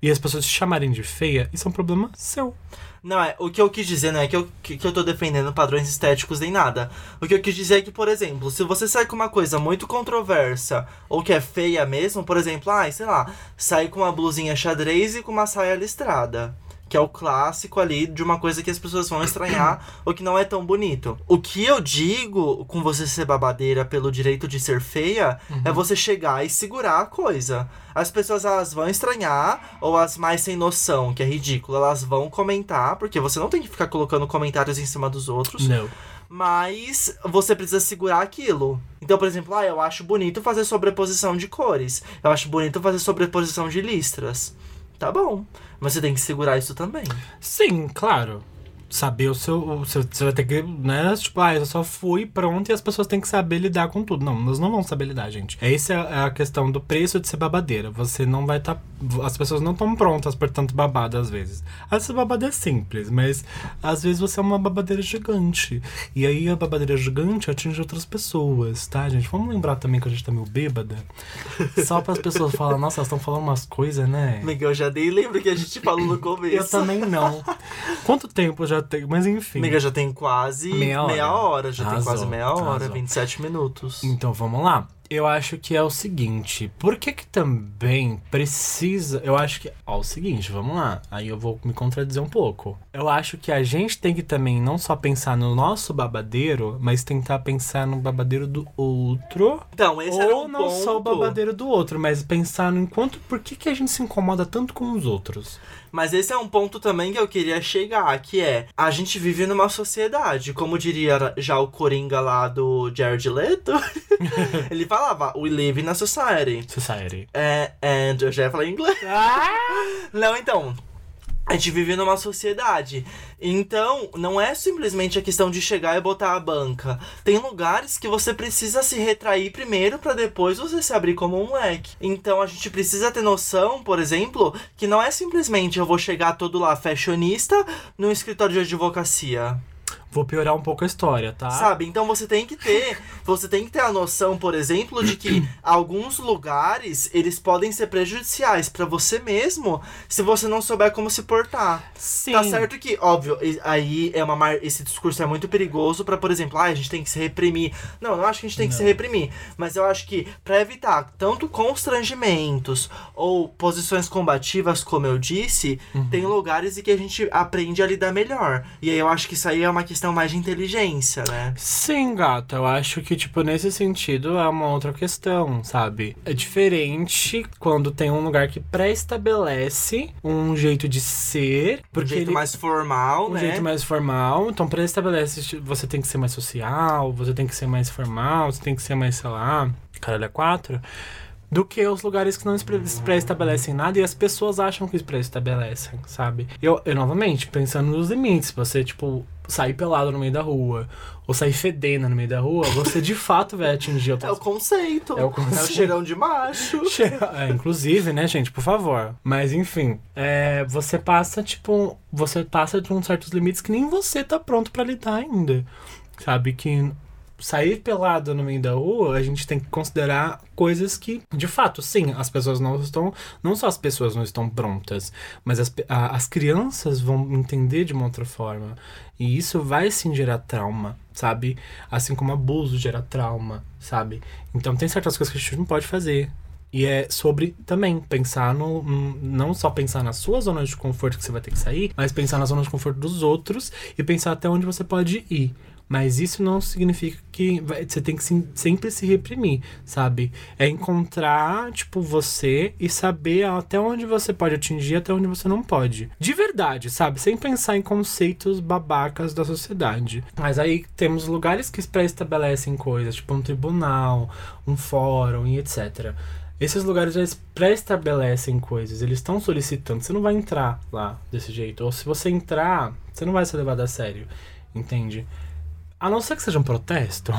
Speaker 3: e as pessoas te chamarem de feia, isso é um problema seu.
Speaker 2: Não, é, o que eu quis dizer não é que eu, que, que eu tô defendendo padrões estéticos nem nada. O que eu quis dizer é que, por exemplo, se você sai com uma coisa muito controversa ou que é feia mesmo, por exemplo, ai, sei lá, sai com uma blusinha xadrez e com uma saia listrada. Que é o clássico ali de uma coisa que as pessoas vão estranhar ou que não é tão bonito. O que eu digo com você ser babadeira pelo direito de ser feia é você chegar e segurar a coisa. As pessoas elas vão estranhar, ou as mais sem noção, que é ridículo, elas vão comentar, porque você não tem que ficar colocando comentários em cima dos outros.
Speaker 3: Não.
Speaker 2: mas você precisa segurar aquilo. Então, por exemplo, ah, eu acho bonito fazer sobreposição de cores. Eu acho bonito fazer sobreposição de listras. Tá bom. Mas você tem que segurar isso também.
Speaker 3: Sim, claro. Saber o seu, o seu. Você vai ter que, né? Tipo, ah, eu só fui pronto e as pessoas têm que saber lidar com tudo. Não, nós não vamos saber lidar, gente. Essa é a questão do preço de ser babadeira. Você não vai estar. Tá, as pessoas não estão prontas por tanto babado às vezes. Vezes babado é simples, mas às vezes você é uma babadeira gigante. E aí a babadeira gigante atinge outras pessoas, tá, gente? Vamos lembrar também que a gente tá meio bêbada. Só para as pessoas falarem, nossa, elas estão falando umas coisas, né?
Speaker 2: Miguel, já nem lembro que a gente falou no começo.
Speaker 3: eu também não. Quanto tempo já tem? Mas enfim.
Speaker 2: Amiga, já tem quase
Speaker 3: Meia hora.
Speaker 2: meia hora. Já tem
Speaker 3: Arrasou,
Speaker 2: quase meia hora,
Speaker 3: arrasou.
Speaker 2: 27 minutos.
Speaker 3: Então vamos lá. Eu acho que é o seguinte, por que que também precisa, eu acho que, ó, o seguinte, vamos lá, aí eu vou me contradizer um pouco. Eu acho que a gente tem que também não só pensar no nosso babadeiro, mas tentar pensar no babadeiro do outro,
Speaker 2: Então, esse era
Speaker 3: ou
Speaker 2: um
Speaker 3: não
Speaker 2: ponto.
Speaker 3: só o babadeiro do outro, mas pensar no enquanto, por que que a gente se incomoda tanto com os outros?
Speaker 2: Mas esse é um ponto também que eu queria chegar, que é a gente vive numa sociedade, como diria já o Coringa lá do Jared Leto, ele falava, we live in a society.
Speaker 3: Society.
Speaker 2: É, and eu já ia falar em inglês. Não, então. A gente vive numa sociedade. Então, não é simplesmente a questão de chegar e botar a banca. Tem lugares que você precisa se retrair primeiro para depois você se abrir como um leque. Então, a gente precisa ter noção, por exemplo, que não é simplesmente eu vou chegar todo lá fashionista no escritório de advocacia.
Speaker 3: Vou piorar um pouco a história, tá?
Speaker 2: Sabe? Então você tem que ter, você tem que ter a noção, por exemplo, de que alguns lugares eles podem ser prejudiciais pra você mesmo se você não souber como se portar.
Speaker 3: Sim.
Speaker 2: Tá certo que, óbvio, aí é uma mar... esse discurso é muito perigoso pra, por exemplo, ah, a gente tem que se reprimir. Não, eu não acho que a gente tem que se
Speaker 3: Não.
Speaker 2: reprimir, mas eu acho que pra evitar tanto constrangimentos ou posições combativas, como eu disse,
Speaker 3: Uhum.
Speaker 2: tem lugares em que a gente aprende a lidar melhor. E aí eu acho que isso aí é uma questão mais de inteligência, né?
Speaker 3: Sim, gata, eu acho que, tipo, nesse sentido é uma outra questão, sabe? É diferente quando tem um lugar que pré-estabelece um jeito de ser,
Speaker 2: Um
Speaker 3: porque
Speaker 2: jeito
Speaker 3: ele...
Speaker 2: mais formal,
Speaker 3: um
Speaker 2: né?
Speaker 3: jeito mais formal, então pré-estabelece, você tem que ser mais social, você tem que ser mais formal, você tem que ser mais, sei lá, caralho, é quatro, do que os lugares que não es- pré-estabelecem nada e as pessoas acham que pré-estabelecem, sabe? Eu, eu, novamente, pensando nos limites, você, tipo, sair pelado no meio da rua, ou sair fedendo no meio da rua, você de fato vai atingir
Speaker 2: É o
Speaker 3: outras
Speaker 2: conceito.
Speaker 3: É o conceito.
Speaker 2: cheirão de macho.
Speaker 3: é, inclusive, né, gente, por favor. Mas enfim, é, você passa, tipo, você passa de uns certos limites que nem você tá pronto pra lidar ainda. Sabe que sair pelado no meio da rua, a gente tem que considerar coisas que, de fato, sim, as pessoas não estão, não só as pessoas não estão prontas, mas as, a- as crianças vão entender de uma outra forma. E isso vai sim gerar trauma, sabe? Assim como abuso gera trauma, sabe? Então tem certas coisas que a gente não pode fazer. E é sobre também pensar no. Não só pensar na sua zona de conforto que você vai ter que sair, mas pensar na zona de conforto dos outros e pensar até onde você pode ir. Mas isso não significa que vai- você tem que se- sempre se reprimir, sabe? É encontrar, tipo, você e saber até onde você pode atingir até onde você não pode. De verdade, sabe? Sem pensar em conceitos babacas da sociedade. Mas aí temos lugares que pré-estabelecem coisas, tipo um tribunal, um fórum e etc. Esses lugares eles pré-estabelecem coisas, eles estão solicitando. Você não vai entrar lá desse jeito. Ou se você entrar, você não vai ser levado a sério. Entende? A não ser que seja um protesto,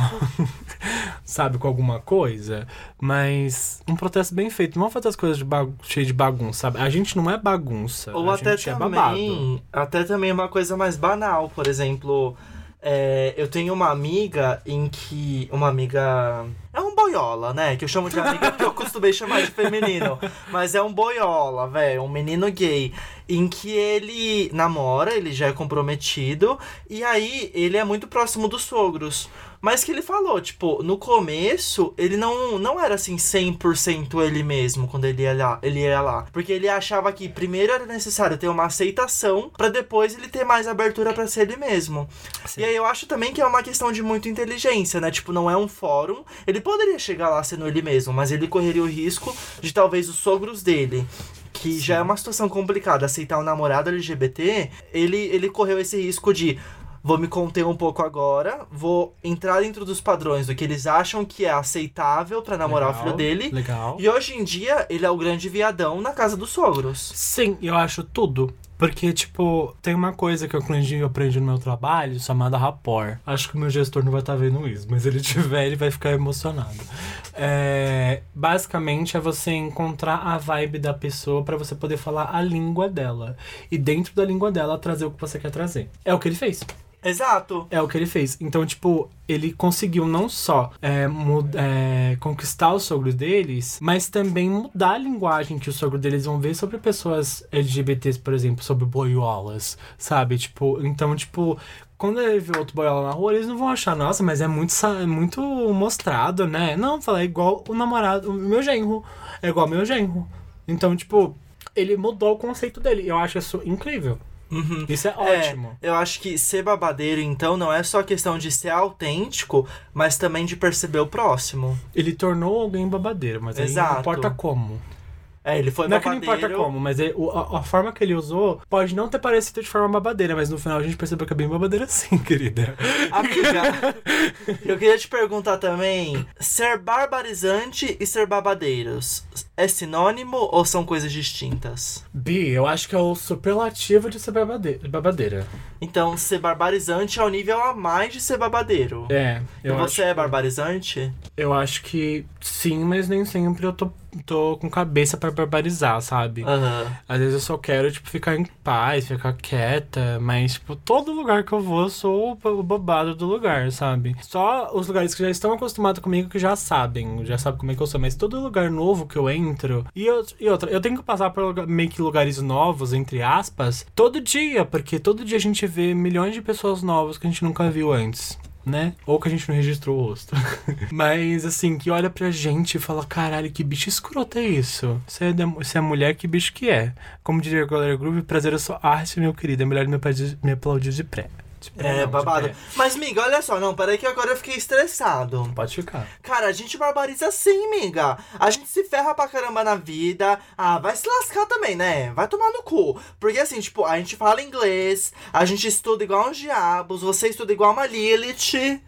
Speaker 3: sabe, com alguma coisa, mas um protesto bem feito. Não vamos fazer as coisas de cheio de bagunça, sabe? A gente não é bagunça.
Speaker 2: Ou
Speaker 3: a
Speaker 2: até
Speaker 3: gente é babado.
Speaker 2: também, até também uma coisa mais banal, por exemplo, é, eu tenho uma amiga em que uma amiga é um boiola, né? Que eu chamo de amiga porque eu costumei chamar de feminino, mas é um boiola, velho, um menino gay, em que ele namora, ele já é comprometido e aí ele é muito próximo dos sogros. Mas que ele falou, tipo, no começo, ele não, não era assim 100% ele mesmo quando ele ia lá, ele ia lá, porque ele achava que primeiro era necessário ter uma aceitação pra depois ele ter mais abertura pra ser ele mesmo.
Speaker 3: Sim.
Speaker 2: E aí eu acho também que é uma questão de muita inteligência, né? Tipo, não é um fórum, ele poderia chegar lá sendo ele mesmo, mas ele correria o risco de talvez os sogros dele que já é uma situação complicada, aceitar um namorado LGBT, ele, ele correu esse risco de vou me conter um pouco agora, vou entrar dentro dos padrões do que eles acham que é aceitável pra namorar
Speaker 3: Legal,
Speaker 2: o filho dele.
Speaker 3: Legal.
Speaker 2: E hoje em dia, ele é o grande viadão na casa dos sogros.
Speaker 3: Sim, eu acho tudo. Porque, tipo, tem uma coisa que eu aprendi, eu aprendi no meu trabalho chamada rapport. Acho que o meu gestor não vai estar vendo isso, mas se ele tiver, ele vai ficar emocionado. É, basicamente é você encontrar a vibe da pessoa pra você poder falar a língua dela. E dentro da língua dela trazer o que você quer trazer. É o que ele fez.
Speaker 2: Exato.
Speaker 3: É o que ele fez. Então, tipo, ele conseguiu não só é, é, conquistar os sogros deles, mas também mudar a linguagem que os sogros deles vão ver sobre pessoas LGBTs, por exemplo, sobre boiolas, sabe? Tipo, então, tipo. Quando ele vê outro boiola na rua, eles não vão achar, nossa, mas é muito, é muito mostrado, né? Não, fala, é igual o namorado, o meu genro. É igual o meu genro. Então, tipo, ele mudou o conceito dele. Eu acho isso incrível.
Speaker 2: Uhum.
Speaker 3: Isso é
Speaker 2: É,
Speaker 3: ótimo.
Speaker 2: eu acho que ser babadeiro, então, não é só questão de ser autêntico, mas também de perceber o próximo.
Speaker 3: Ele tornou alguém babadeiro, mas aí não
Speaker 2: Exato.
Speaker 3: importa como.
Speaker 2: É, ele foi
Speaker 3: não é que não
Speaker 2: babadeiro.
Speaker 3: importa como, mas o- a, a forma que ele usou pode não ter parecido de forma babadeira, mas no final a gente percebeu que é bem babadeira sim, querida.
Speaker 2: Amiga, eu queria te perguntar também: ser barbarizante e ser babadeiros é sinônimo ou são coisas distintas?
Speaker 3: Bi, eu acho que é o superlativo de ser babade- babadeira.
Speaker 2: Então, ser barbarizante é o nível a mais de ser babadeiro.
Speaker 3: É,
Speaker 2: E você é barbarizante?
Speaker 3: eu acho que sim, mas nem sempre eu tô, tô com cabeça pra barbarizar, sabe?
Speaker 2: Aham.
Speaker 3: Às vezes eu só quero, tipo, ficar em paz, ficar quieta, mas, tipo, todo lugar que eu vou, eu sou o babado do lugar, sabe? Só os lugares que já estão acostumados comigo que já sabem, já sabem como é que eu sou, mas todo lugar novo que eu entro. E, eu, e outra, eu tenho que passar por lugar- meio que lugares novos, entre aspas, todo dia, porque todo dia a gente vê milhões de pessoas novas que a gente nunca viu antes. Né? Ou que a gente não registrou o rosto. Mas, assim, que olha pra gente e fala: caralho, que bicho escroto é isso? Você é, você é mulher, que bicho que é? Como diria a Glória Groove, prazer é sua arte, meu querido. É melhor me aplaudir de pré. Pé
Speaker 2: É,
Speaker 3: não, de
Speaker 2: babado.
Speaker 3: pé.
Speaker 2: Mas, miga, olha só, não, peraí que agora eu fiquei estressado.
Speaker 3: Pode ficar.
Speaker 2: Cara, a gente barbariza sim, miga. A gente se ferra pra caramba na vida. Ah, vai se lascar também, né? Vai tomar no cu. Porque assim, tipo, a gente fala inglês, a gente estuda igual uns diabos, você estuda igual uma Lilith,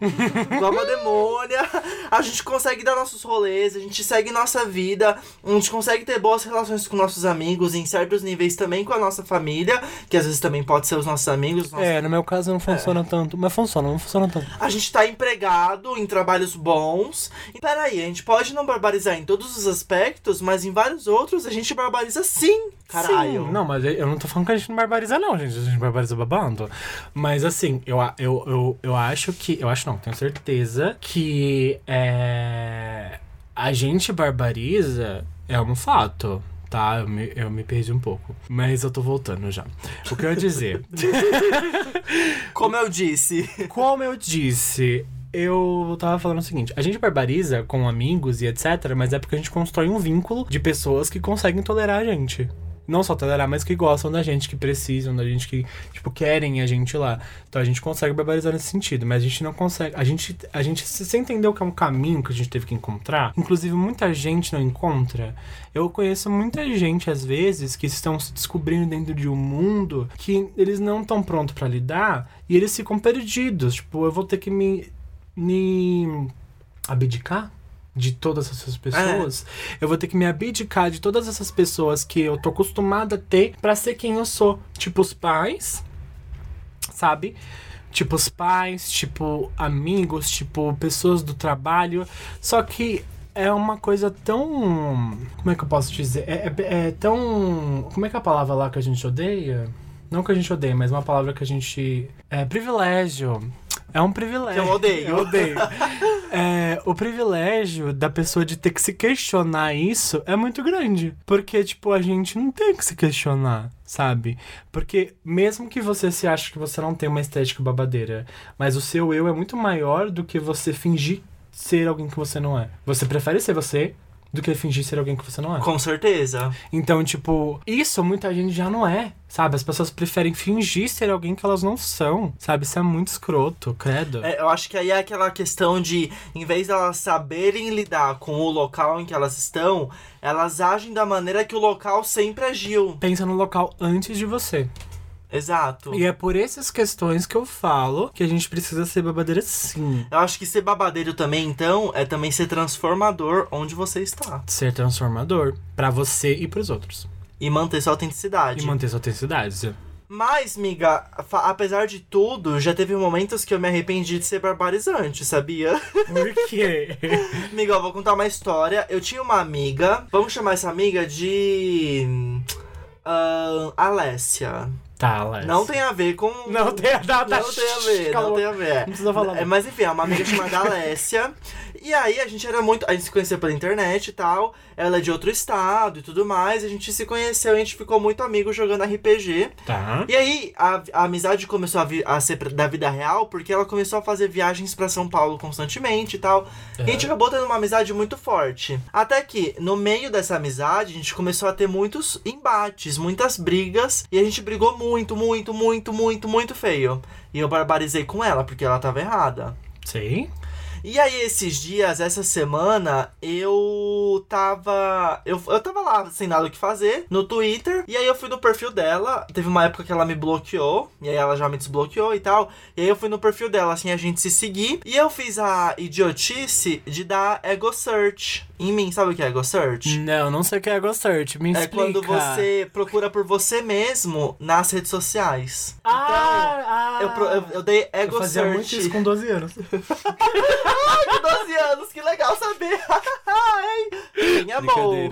Speaker 2: igual uma demônia. A gente consegue dar nossos rolês, a gente segue nossa vida, a gente consegue ter boas relações com nossos amigos, em certos níveis também com a nossa família, que às vezes também pode ser os nossos amigos. os nossos
Speaker 3: É, no meu caso não funciona tanto. Mas funciona, não funciona tanto.
Speaker 2: a gente tá empregado em trabalhos bons. E peraí, a gente pode não barbarizar em todos os aspectos, mas em vários outros a gente barbariza sim. Caralho.
Speaker 3: Sim. Não, mas eu não tô falando que a gente não barbariza, não, gente. A gente barbariza babando. Mas assim, eu, eu, eu, eu acho que. Eu acho não, tenho certeza que é, a gente barbariza é um fato. Tá, eu me, eu me perdi um pouco. Mas eu tô voltando já. O que eu ia dizer?
Speaker 2: Como eu disse.
Speaker 3: Como eu disse, eu tava falando o seguinte: a gente barbariza com amigos e etc., mas é porque a gente constrói um vínculo de pessoas que conseguem tolerar a gente. Não só tolerar, mas que gostam da gente, que precisam da gente, que, tipo, querem a gente lá. Então a gente consegue barbarizar nesse sentido, mas a gente não consegue. A gente, a gente se entendeu que é um caminho que a gente teve que encontrar. Inclusive, muita gente não encontra. Eu conheço muita gente, às vezes, que estão se descobrindo dentro de um mundo que eles não estão prontos pra lidar e eles ficam perdidos. Tipo, eu vou ter que me. me abdicar de todas essas pessoas. Eu vou ter que me abdicar de todas essas pessoas que eu tô acostumada a ter pra ser quem eu sou. Tipo, os pais, sabe? Tipo, os pais, tipo, amigos, tipo, pessoas do trabalho. Só que é uma coisa tão. Como é que eu posso dizer? É, é- é tão. Como é que é a palavra lá que a gente odeia? Não que a gente odeia, mas uma palavra que a gente. É privilégio. É um privilégio.
Speaker 2: Que eu odeio.
Speaker 3: Eu odeio. É, o privilégio da pessoa de ter que se questionar isso é muito grande. Porque, tipo, a gente não tem que se questionar, sabe? Porque mesmo que você se ache que você não tem uma estética babadeira, mas o seu eu é muito maior do que você fingir ser alguém que você não é. Você prefere ser você do que fingir ser alguém que você não é.
Speaker 2: Com certeza.
Speaker 3: Então, tipo, isso muita gente já não é, sabe? As pessoas preferem fingir ser alguém que elas não são, sabe? Isso é muito escroto, credo.
Speaker 2: É, eu acho que aí é aquela questão de, em vez de elas saberem lidar com o local em que elas estão, elas agem da maneira que o local sempre agiu.
Speaker 3: Pensa no local antes de você.
Speaker 2: Exato.
Speaker 3: E é por essas questões que eu falo que a gente precisa ser babadeira sim.
Speaker 2: Eu acho que ser babadeiro também, então, é também ser transformador onde você está.
Speaker 3: Ser transformador pra você e pros outros.
Speaker 2: E manter sua autenticidade.
Speaker 3: E manter sua autenticidade.
Speaker 2: Mas, miga, apesar de tudo, já teve momentos que eu me arrependi de ser barbarizante, sabia?
Speaker 3: Por quê?
Speaker 2: Miga, eu vou contar uma história. Eu tinha uma amiga, vamos chamar essa amiga de. ahn, Alessia.
Speaker 3: Tá.
Speaker 2: Não tem a ver com.
Speaker 3: Não tem a data.
Speaker 2: Não tem a ver, não
Speaker 3: Calma.
Speaker 2: tem a ver.
Speaker 3: Não precisa falar.
Speaker 2: É,
Speaker 3: não.
Speaker 2: mas enfim, é uma amiga chamada Alessia. E aí a gente era muito. A gente se conheceu pela internet e tal. Ela é de outro estado e tudo mais. A gente se conheceu e a gente ficou muito amigo jogando RPG.
Speaker 3: Tá.
Speaker 2: E aí a, a amizade começou a, vi- a ser da vida real porque ela começou a fazer viagens pra São Paulo constantemente e tal. E a gente acabou tendo uma amizade muito forte. Até que, no meio dessa amizade, a gente começou a ter muitos embates, muitas brigas. E a gente brigou muito, muito, muito, muito, muito feio. E eu barbarizei com ela, porque ela tava errada.
Speaker 3: Sim.
Speaker 2: E aí, esses dias, essa semana, eu tava. Eu, eu tava lá sem nada o que fazer no Twitter. E aí eu fui no perfil dela. Teve uma época que ela me bloqueou. E aí ela já me desbloqueou e tal. E aí eu fui no perfil dela, assim, a gente se seguir. E eu fiz a idiotice de dar ego search em mim. Sabe o que é ego search?
Speaker 3: Não, não sei o que é Go Search. Me
Speaker 2: É
Speaker 3: explica.
Speaker 2: quando você procura por você mesmo nas redes sociais.
Speaker 3: Ah, ah.
Speaker 2: Então, eu, pro- eu, eu dei
Speaker 3: Eu
Speaker 2: ego
Speaker 3: fazia
Speaker 2: search.
Speaker 3: muito isso com 12 anos.
Speaker 2: Ai, com 12 anos, que legal saber. Ai, quem é bom.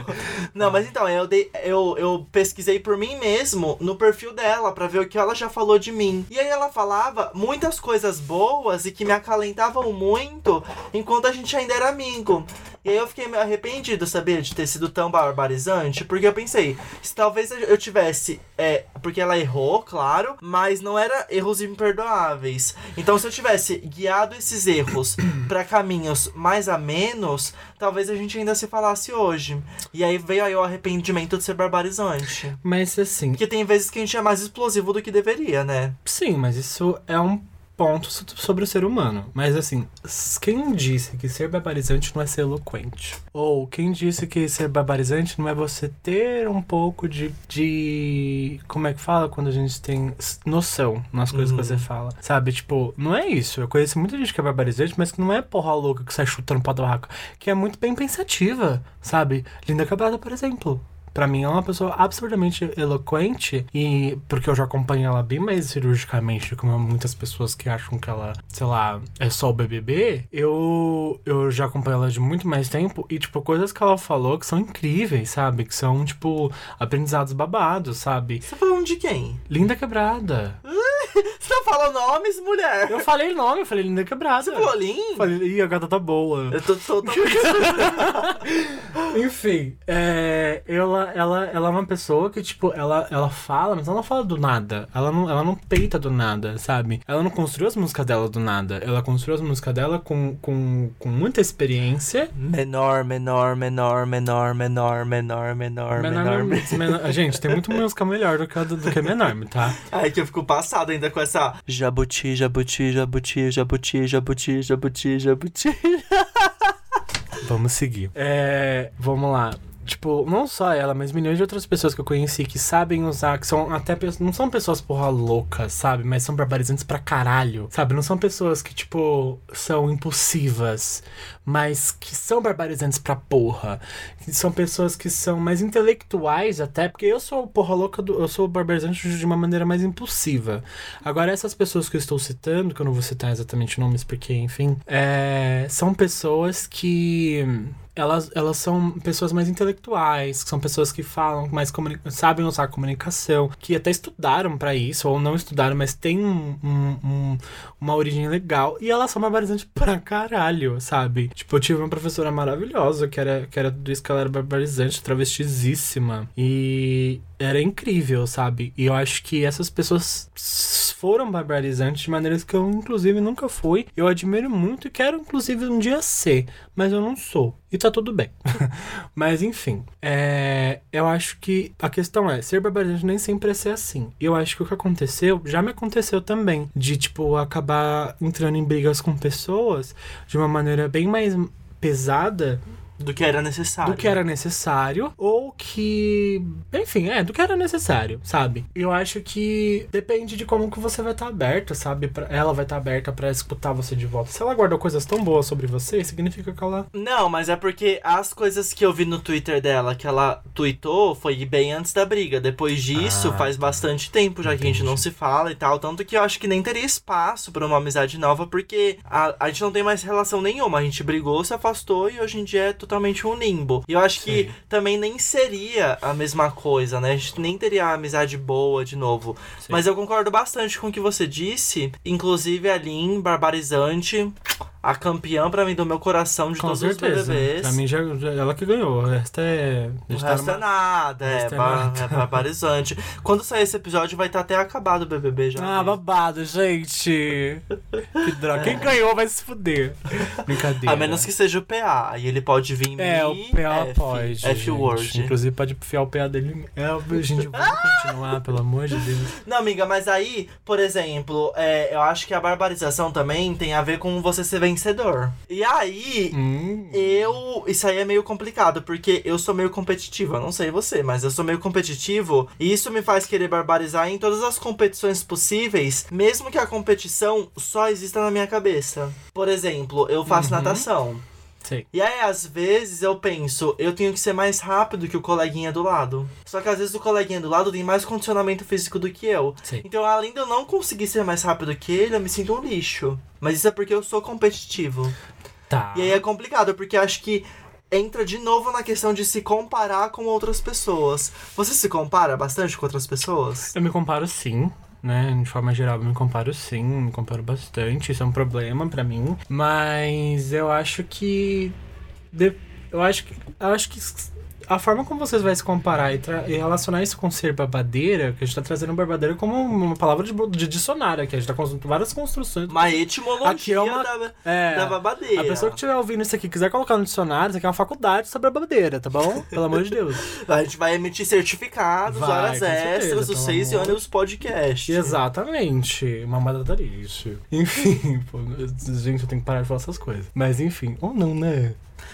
Speaker 2: Não, mas então, eu, dei, eu, eu pesquisei por mim mesmo no perfil dela pra ver o que ela já falou de mim. E aí ela falava muitas coisas boas e que me acalentavam muito enquanto a gente ainda era amigo. E aí eu fiquei meio arrependido, sabia, de ter sido tão barbarizante, porque eu pensei, se talvez eu tivesse. É, porque ela errou, claro, mas não era erros imperdoáveis. Então, se eu tivesse guiado esses erros pra caminhos mais amenos, talvez a gente ainda se falasse hoje. E aí veio aí o arrependimento de ser barbarizante.
Speaker 3: Mas assim,
Speaker 2: Porque tem vezes que a gente é mais explosivo do que deveria, né?
Speaker 3: sim, mas isso é um ponto so- sobre o ser humano. Mas assim, quem disse que ser barbarizante não é ser eloquente? Ou quem disse que ser barbarizante não é você ter um pouco de. de como é que fala quando a gente tem noção nas coisas
Speaker 2: Uhum.
Speaker 3: que você fala? Sabe? Tipo, não é isso. Eu conheço muita gente que é barbarizante, mas que não é porra louca que sai chutando pra barraca. Que é muito bem pensativa, sabe? Linda Quebrada, por exemplo. Pra mim, ela é uma pessoa absurdamente eloquente e porque eu já acompanho ela bem mais cirurgicamente como muitas pessoas que acham que ela, sei lá, é só o BBB, eu eu já acompanho ela de muito mais tempo e tipo coisas que ela falou que são incríveis, sabe? Que são tipo aprendizados babados, sabe?
Speaker 2: Você tá falando de quem?
Speaker 3: Linda Quebrada.
Speaker 2: Você tá não fala nomes, mulher?
Speaker 3: Eu falei nome, eu falei linda quebrada.
Speaker 2: Você falou Lin?
Speaker 3: Falei, ih, a gata tá boa.
Speaker 2: Eu tô totalmente.
Speaker 3: Enfim, é, ela, ela, ela é uma pessoa que, tipo, ela, ela fala, mas ela não fala do nada. Ela não, ela não peita do nada, sabe? Ela não construiu as músicas dela do nada. Ela construiu as músicas dela com, com, com muita experiência.
Speaker 2: Menor, menor, menor, menor, menor, menor, menor, menor. menor, é
Speaker 3: menor. Gente, tem muito música melhor do que, do, do que menor, tá?
Speaker 2: Ai, que eu fico passado ainda com essa jabuti, jabuti, jabuti, jabuti, jabuti, jabuti, jabuti.
Speaker 3: Vamos seguir. É, vamos lá. Tipo, não só ela, mas milhões de outras pessoas que eu conheci que sabem usar, que são até não são pessoas porra loucas, sabe? Mas são barbarizantes pra caralho, sabe? Não são pessoas que, tipo, são impulsivas, mas que são barbarizantes pra porra. Que são pessoas que são mais intelectuais até, porque eu sou porra louca, do, eu sou barbarizante de uma maneira mais impulsiva. Agora, essas pessoas que eu estou citando, que eu não vou citar exatamente nomes porque, enfim, é, são pessoas que elas, elas são pessoas mais intelectuais, que são pessoas que falam mais sabem usar comunicação, que até estudaram pra isso, ou não estudaram, mas têm um- um- um- uma origem legal. E elas são barbarizantes pra caralho, sabe? Tipo, eu tive uma professora maravilhosa que era, que era ela era barbarizante, travestizíssima. E era incrível, sabe? E eu acho que essas pessoas foram barbarizantes de maneiras que eu, inclusive, nunca fui. Eu admiro muito e quero, inclusive, um dia ser. Mas eu não sou. E tá tudo bem. mas, enfim. é, eu acho que a questão é, ser barbarizante nem sempre é ser assim. E eu acho que o que aconteceu, já me aconteceu também. De, tipo, acabar entrando em brigas com pessoas de uma maneira bem mais pesada
Speaker 2: Do que era necessário.
Speaker 3: do que era necessário ou que. Enfim, é, do que era necessário, sabe? Eu acho que depende de como que você vai estar aberta, sabe? Pra- ela vai estar aberta pra escutar você de volta. Se ela guardou coisas tão boas sobre você, significa que ela.
Speaker 2: Não, mas é porque as coisas que eu vi no Twitter dela, que ela tweetou, foi bem antes da briga. Depois disso,
Speaker 3: Ah,
Speaker 2: faz bastante tempo já que a gente
Speaker 3: Entendi.
Speaker 2: não se fala e tal. Tanto que eu acho que nem teria espaço pra uma amizade nova, porque a, a gente não tem mais relação nenhuma. A gente brigou, se afastou e hoje em dia é totalmente um limbo. E eu acho que
Speaker 3: Sim.
Speaker 2: também nem seria a mesma coisa, né? A gente nem teria a amizade boa de novo.
Speaker 3: Sim.
Speaker 2: Mas eu concordo bastante com o que você disse. Inclusive a Lin, barbarizante. A campeã pra mim do meu coração de
Speaker 3: Com
Speaker 2: todos
Speaker 3: certeza.
Speaker 2: os BBBs.
Speaker 3: Pra mim, já, já- ela que ganhou. O resto é. a
Speaker 2: O
Speaker 3: tá
Speaker 2: resto
Speaker 3: numa-
Speaker 2: é nada,
Speaker 3: o
Speaker 2: é,
Speaker 3: resto é nada.
Speaker 2: é barbarizante. Quando sair esse episódio, vai estar até acabado o BBB já.
Speaker 3: Ah, babado, gente. Que droga. Quem ganhou vai se fuder. Brincadeira.
Speaker 2: A menos que seja o PA. Aí ele pode vir
Speaker 3: É, o PA
Speaker 2: F,
Speaker 3: pode.
Speaker 2: F
Speaker 3: gente.
Speaker 2: word.
Speaker 3: Inclusive, pode enfiar o PA dele. É, gente, vamos continuar, pelo amor de Deus.
Speaker 2: Não, amiga, mas aí, por exemplo, é, eu acho que a barbarização também tem a ver com você ser vencedor. E aí,
Speaker 3: Hum.
Speaker 2: Eu. Isso aí é meio complicado, porque eu sou meio competitivo. Eu não sei você, mas eu sou meio competitivo. E isso me faz querer barbarizar em todas as competições possíveis, mesmo que a competição só exista na minha cabeça. Por exemplo, eu faço
Speaker 3: Uhum.
Speaker 2: natação.
Speaker 3: Sei.
Speaker 2: E aí, às vezes, eu penso, eu tenho que ser mais rápido que o coleguinha do lado. Só que às vezes o coleguinha do lado tem mais condicionamento físico do que eu.
Speaker 3: Sei.
Speaker 2: Então, além de eu não conseguir ser mais rápido que ele, eu me sinto um lixo. Mas isso é porque eu sou competitivo.
Speaker 3: Tá.
Speaker 2: E aí é complicado, porque acho que entra de novo na questão de se comparar com outras pessoas. Você se compara bastante com outras pessoas?
Speaker 3: Eu me comparo sim. Né, de forma geral, me comparo sim, me comparo bastante, isso é um problema pra mim. Mas eu acho que. Eu acho que. Eu acho que a forma como vocês vão se comparar e, e relacionar isso com ser babadeira, que a gente tá trazendo barbadeira como uma palavra de, de dicionário aqui. A gente tá construindo várias construções.
Speaker 2: Uma etimologia
Speaker 3: Aqui é uma-
Speaker 2: da,
Speaker 3: É,
Speaker 2: da babadeira.
Speaker 3: a pessoa que estiver ouvindo isso aqui quiser colocar no dicionário, isso aqui é uma faculdade sobre a babadeira, tá bom? Pelo amor de Deus.
Speaker 2: A gente vai emitir certificados,
Speaker 3: Vai,
Speaker 2: horas
Speaker 3: certeza,
Speaker 2: extras,
Speaker 3: pelo
Speaker 2: 6 e
Speaker 3: amor.
Speaker 2: ônibus podcast.
Speaker 3: Exatamente. Mamada da lixo. Enfim, pô, gente, eu tenho que parar de falar essas coisas. Mas enfim, ou não, né?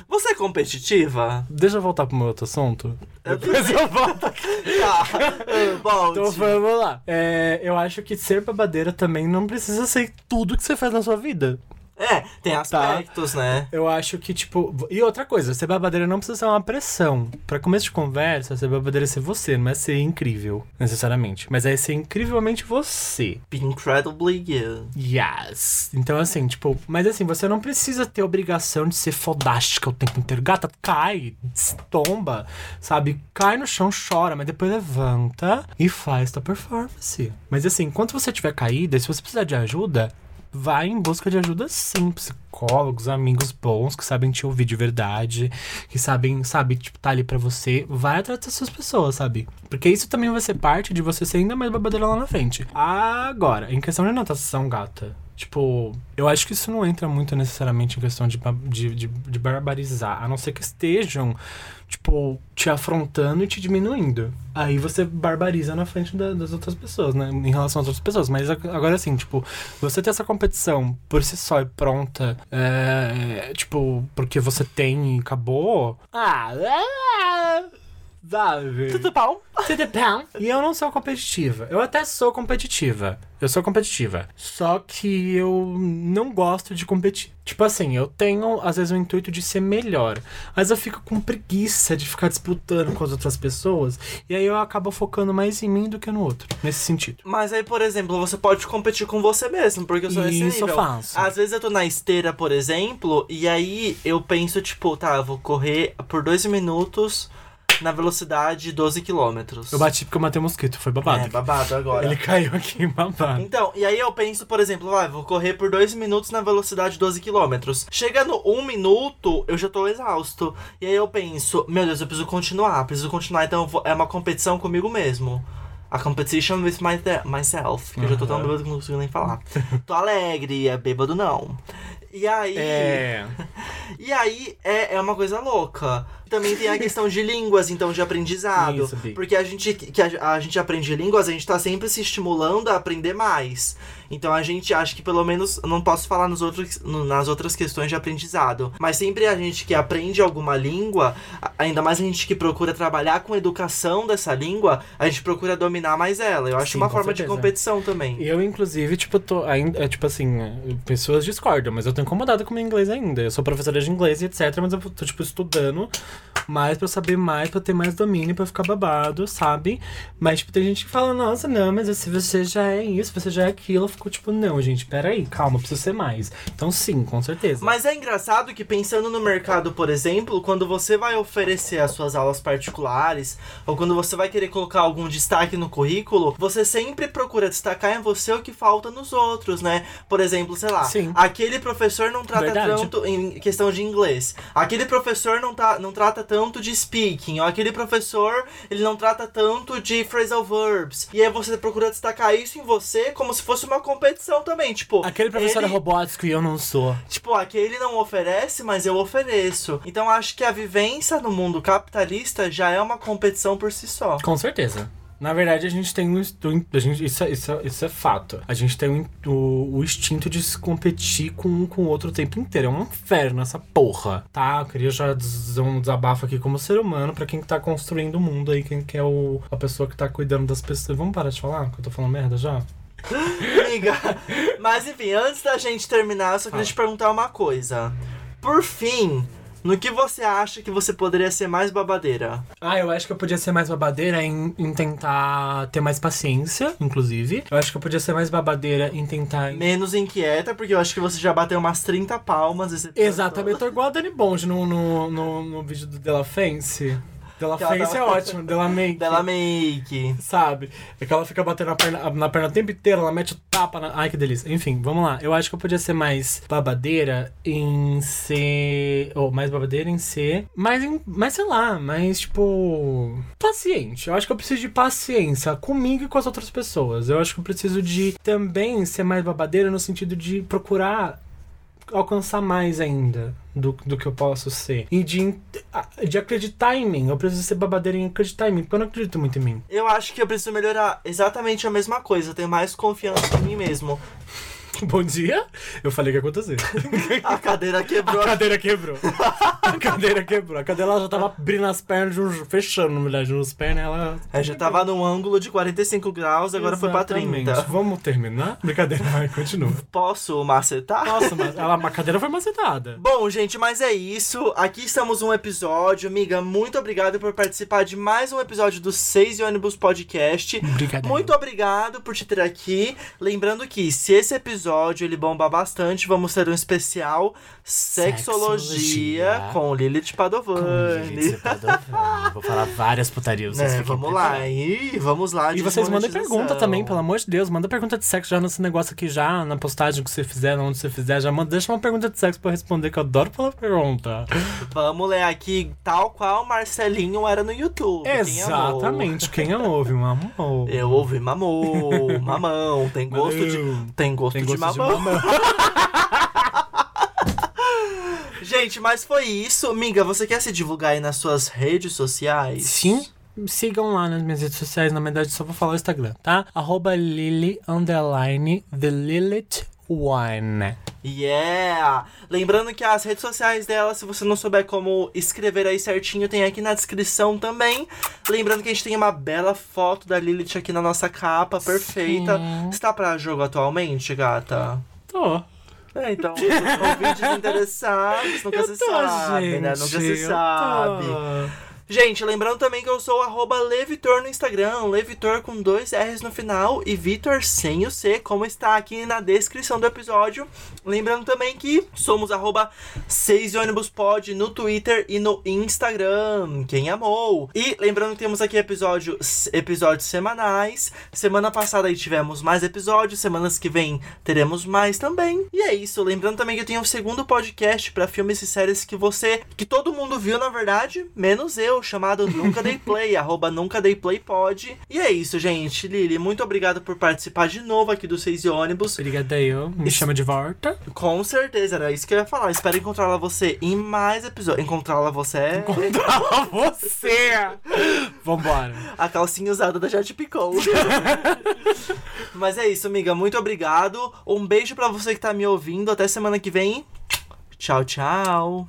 Speaker 2: Você é competitiva?
Speaker 3: Deixa eu voltar pro meu outro assunto.
Speaker 2: Eu
Speaker 3: Depois eu volto.
Speaker 2: Tá. Volte.
Speaker 3: Então vamos lá. É, eu acho que ser babadeira também não precisa ser tudo que você faz na sua vida.
Speaker 2: É, tem aspectos, né?
Speaker 3: Eu acho que, tipo. E outra coisa, ser babadeira não precisa ser uma pressão. Pra começo de conversa, ser babadeira é ser você, não é ser incrível, necessariamente. Mas é ser incrivelmente você.
Speaker 2: Be incredibly you.
Speaker 3: Yes. Então, assim, tipo, mas assim, você não precisa ter obrigação de ser fodástica o tempo inteiro. Gata, cai, tomba, sabe? Cai no chão, chora, mas depois levanta e faz tua performance. Mas assim, enquanto você tiver caída, se você precisar de ajuda, vai em busca de ajuda sim. Psicólogos, amigos bons que sabem te ouvir de verdade, que sabem, sabe, tipo, tá ali pra você. Vai atrás dessas pessoas, sabe? Porque isso também vai ser parte de você ser ainda mais babadeira lá na frente. Agora, em questão de natação, gata. Tipo, eu acho que isso não entra muito necessariamente em questão de, de, de, de barbarizar. A não ser que estejam, tipo, te afrontando e te diminuindo. Aí você barbariza na frente da- das outras pessoas, né? Em relação às outras pessoas. Mas ag- agora, assim, tipo, você ter essa competição por si só e pronta, é, tipo, porque você tem e acabou. Ah, é, sabe?
Speaker 2: Tudo bom?
Speaker 3: Tudo bom? E eu não sou competitiva. Eu até sou competitiva. Eu sou competitiva. Só que eu não gosto de competir. Tipo assim, eu tenho, às vezes, o intuito de ser melhor. Mas eu fico com preguiça de ficar disputando com as outras pessoas. E aí eu acabo focando mais em mim do que no outro. Nesse sentido.
Speaker 2: Mas aí, por exemplo, você pode competir com você mesmo, porque eu sou nesse
Speaker 3: Isso eu
Speaker 2: nível.
Speaker 3: faço.
Speaker 2: Às vezes eu tô na esteira, por exemplo, e aí eu penso, tipo, tá, eu vou correr por dois minutos na velocidade de 12 km.
Speaker 3: Eu bati porque eu matei o mosquito. Foi babado.
Speaker 2: É, babado agora.
Speaker 3: Ele caiu aqui, babado.
Speaker 2: Então, e aí eu penso, por exemplo, vai, vou correr por dois minutos na velocidade de 12 km. Chega no um minuto, eu já tô exausto. E aí eu penso, meu Deus, eu preciso continuar, preciso continuar, então vou- é uma competição comigo mesmo. A competition with my myself. Que eu já tô tão bêbado que não consigo nem falar. tô alegre, é bêbado não. E aí.
Speaker 3: É.
Speaker 2: E aí é, é uma coisa louca. Também tem a questão de línguas, então, de aprendizado.
Speaker 3: Isso,
Speaker 2: porque a gente que a, a gente aprende línguas, a gente tá sempre se estimulando a aprender mais. Então a gente acha que pelo menos, não posso falar nos outros, nas outras questões de aprendizado, mas sempre a gente que aprende alguma língua, a- ainda mais a gente que procura trabalhar com educação dessa língua, a gente procura dominar mais ela. Eu acho
Speaker 3: Sim,
Speaker 2: uma forma de
Speaker 3: certeza.
Speaker 2: competição também.
Speaker 3: Eu, inclusive, tipo, tô ainda. É, tipo assim, é, pessoas discordam, mas eu tô incomodada com o meu inglês ainda. Eu sou professora de inglês e etc, mas eu tô, tipo, estudando mais pra eu saber mais, pra eu ter mais domínio, pra ficar babado, sabe? Mas, tipo, tem gente que fala, nossa, não, mas se você já é isso, você já é aquilo, eu fico, tipo, não, gente, peraí, calma, preciso ser mais. Então, sim, com certeza.
Speaker 2: Mas é engraçado que pensando no mercado, por exemplo, quando você vai oferecer as suas aulas particulares, ou quando você vai querer colocar algum destaque no currículo, você sempre procura destacar em você o que falta nos outros, né? Por exemplo, sei lá,
Speaker 3: Sim.
Speaker 2: aquele professor não trata
Speaker 3: Verdade.
Speaker 2: tanto em questão de inglês. Aquele professor não, tá, não trata tanto de speaking. Ou aquele professor, ele não trata tanto de phrasal verbs. E aí você procura destacar isso em você como se fosse uma competição também, tipo...
Speaker 3: Aquele professor
Speaker 2: ele-
Speaker 3: é robótico e eu não sou.
Speaker 2: Tipo, aquele não oferece, mas eu ofereço. Então acho que a vivência no mundo capitalista já é uma competição por si só.
Speaker 3: Com certeza. Na verdade, a gente tem um. A gente, isso, é, isso, é, isso é fato. A gente tem o in- o, o instinto de se competir com um com o outro o tempo inteiro. É um inferno essa porra. Tá? Eu queria já dizer um desabafo aqui como ser humano pra quem tá construindo o mundo aí, quem que é o, a pessoa que tá cuidando das pessoas. Vamos parar de falar? Que eu tô falando merda já?
Speaker 2: Amiga. Mas enfim, antes da gente terminar, eu só queria
Speaker 3: Fala.
Speaker 2: te perguntar uma coisa. Por fim, no que você acha que você poderia ser mais babadeira?
Speaker 3: Ah, eu acho que eu podia ser mais babadeira em, em tentar ter mais paciência, inclusive. Eu acho que eu podia ser mais babadeira em tentar.
Speaker 2: Menos inquieta, porque eu acho que você já bateu umas 30 palmas
Speaker 3: Exatamente, eu tô igual a Dani Bond no, no, no, no vídeo do Della Fence. Della
Speaker 2: Que ela
Speaker 3: Fence é
Speaker 2: tava-
Speaker 3: ótimo, Della Make.
Speaker 2: Dela make.
Speaker 3: Sabe? É que ela fica batendo na perna, na perna o tempo inteiro, ela mete o tapa na. Ai, que delícia. Enfim, vamos lá. Eu acho que eu podia ser mais babadeira em ser. Ou mais babadeira em ser. Mais, em, mais sei lá, mais tipo. Paciente. Eu acho que eu preciso de paciência comigo e com as outras pessoas. Eu acho que eu preciso de também ser mais babadeira no sentido de procurar alcançar mais ainda do, do que eu posso ser. E de, de acreditar em mim. Eu preciso ser babadeira em acreditar em mim, porque eu não acredito muito em mim.
Speaker 2: Eu acho que eu preciso melhorar exatamente a mesma coisa, ter mais confiança em mim mesmo.
Speaker 3: Bom dia. Eu falei que ia acontecer.
Speaker 2: A cadeira quebrou.
Speaker 3: A cadeira quebrou. A cadeira quebrou. A cadeira ela já tava abrindo as pernas, fechando, na verdade, as pernas, ela.
Speaker 2: É, já tava num ângulo de 45 graus, agora foi pra
Speaker 3: Exatamente.
Speaker 2: 30.
Speaker 3: Vamos terminar? Brincadeira, vai, continua.
Speaker 2: Posso macetar?
Speaker 3: Nossa, mas ela, a cadeira foi macetada.
Speaker 2: Bom, gente, mas é isso. Aqui estamos um episódio. Amiga, muito obrigado por participar de mais um episódio do Seis e Ônibus Podcast.
Speaker 3: Brincadeira.
Speaker 2: Muito obrigado por te ter aqui. Lembrando que se esse episódio ele bombar bastante, vamos ter um especial Sexologia,
Speaker 3: Sexologia.
Speaker 2: com Lilith Padovani.
Speaker 3: Vou falar várias putarias. fiquem
Speaker 2: vamos lá, e vamos lá.
Speaker 3: E vocês mandem pergunta também, pelo amor de Deus. Manda pergunta de sexo já nesse negócio aqui, já na postagem que você fizer, onde você fizer. Já manda, deixa uma pergunta de sexo pra eu responder, que eu adoro falar pergunta.
Speaker 2: Vamos ler aqui, tal qual Marcelinho era no YouTube.
Speaker 3: Exatamente. Quem ouve, amor.
Speaker 2: Eu ouvi mamou, mamão, tem gosto de. Tem gosto,
Speaker 3: Tem gosto de
Speaker 2: mamão.
Speaker 3: mamão.
Speaker 2: Gente, mas foi isso. Miga, você quer se divulgar aí nas suas redes sociais?
Speaker 3: Sim. Sigam lá nas minhas redes sociais, na verdade só vou falar o Instagram, tá? Arroba Lily underline the Lilith One.
Speaker 2: Yeah! Lembrando que as redes sociais dela, se você não souber como escrever aí certinho, tem aqui na descrição também. Lembrando que a gente tem uma bela foto da Lilith aqui na nossa capa, perfeita.
Speaker 3: Sim.
Speaker 2: Está pra jogo atualmente, gata?
Speaker 3: Tô.
Speaker 2: É, então, os ouvintes interessados, nunca se sabe, né? Nunca se
Speaker 3: eu
Speaker 2: sabe.
Speaker 3: tô.
Speaker 2: Gente, lembrando também que eu sou arroba Levitor no Instagram, Levitor com dois R's no final e Vitor sem o C, como está aqui na descrição do episódio. Lembrando também que somos arroba 6 ônibus pod no Twitter e no Instagram, quem amou. E lembrando que temos aqui episódio, episódios semanais. Semana passada aí tivemos mais episódios, semanas que vem teremos mais também. E é isso, lembrando também que eu tenho um segundo podcast para filmes e séries que você, que todo mundo viu na verdade, menos eu meu chamado Nunca Dei Play, arroba Nunca Dei Play pode. E é isso, gente. Lili, muito obrigado por participar de novo aqui do Seis e Ônibus.
Speaker 3: Obrigada eu. Me
Speaker 2: Isso-
Speaker 3: chama de volta.
Speaker 2: Com certeza, era isso que eu ia falar. Espero encontrá-la você em mais episódios. Encontrá-la você é
Speaker 3: Encontrar você! Vambora.
Speaker 2: a calcinha usada da Jade Picou. Mas é isso, amiga. Muito obrigado. Um beijo pra você que tá me ouvindo. Até semana que vem. Tchau, tchau.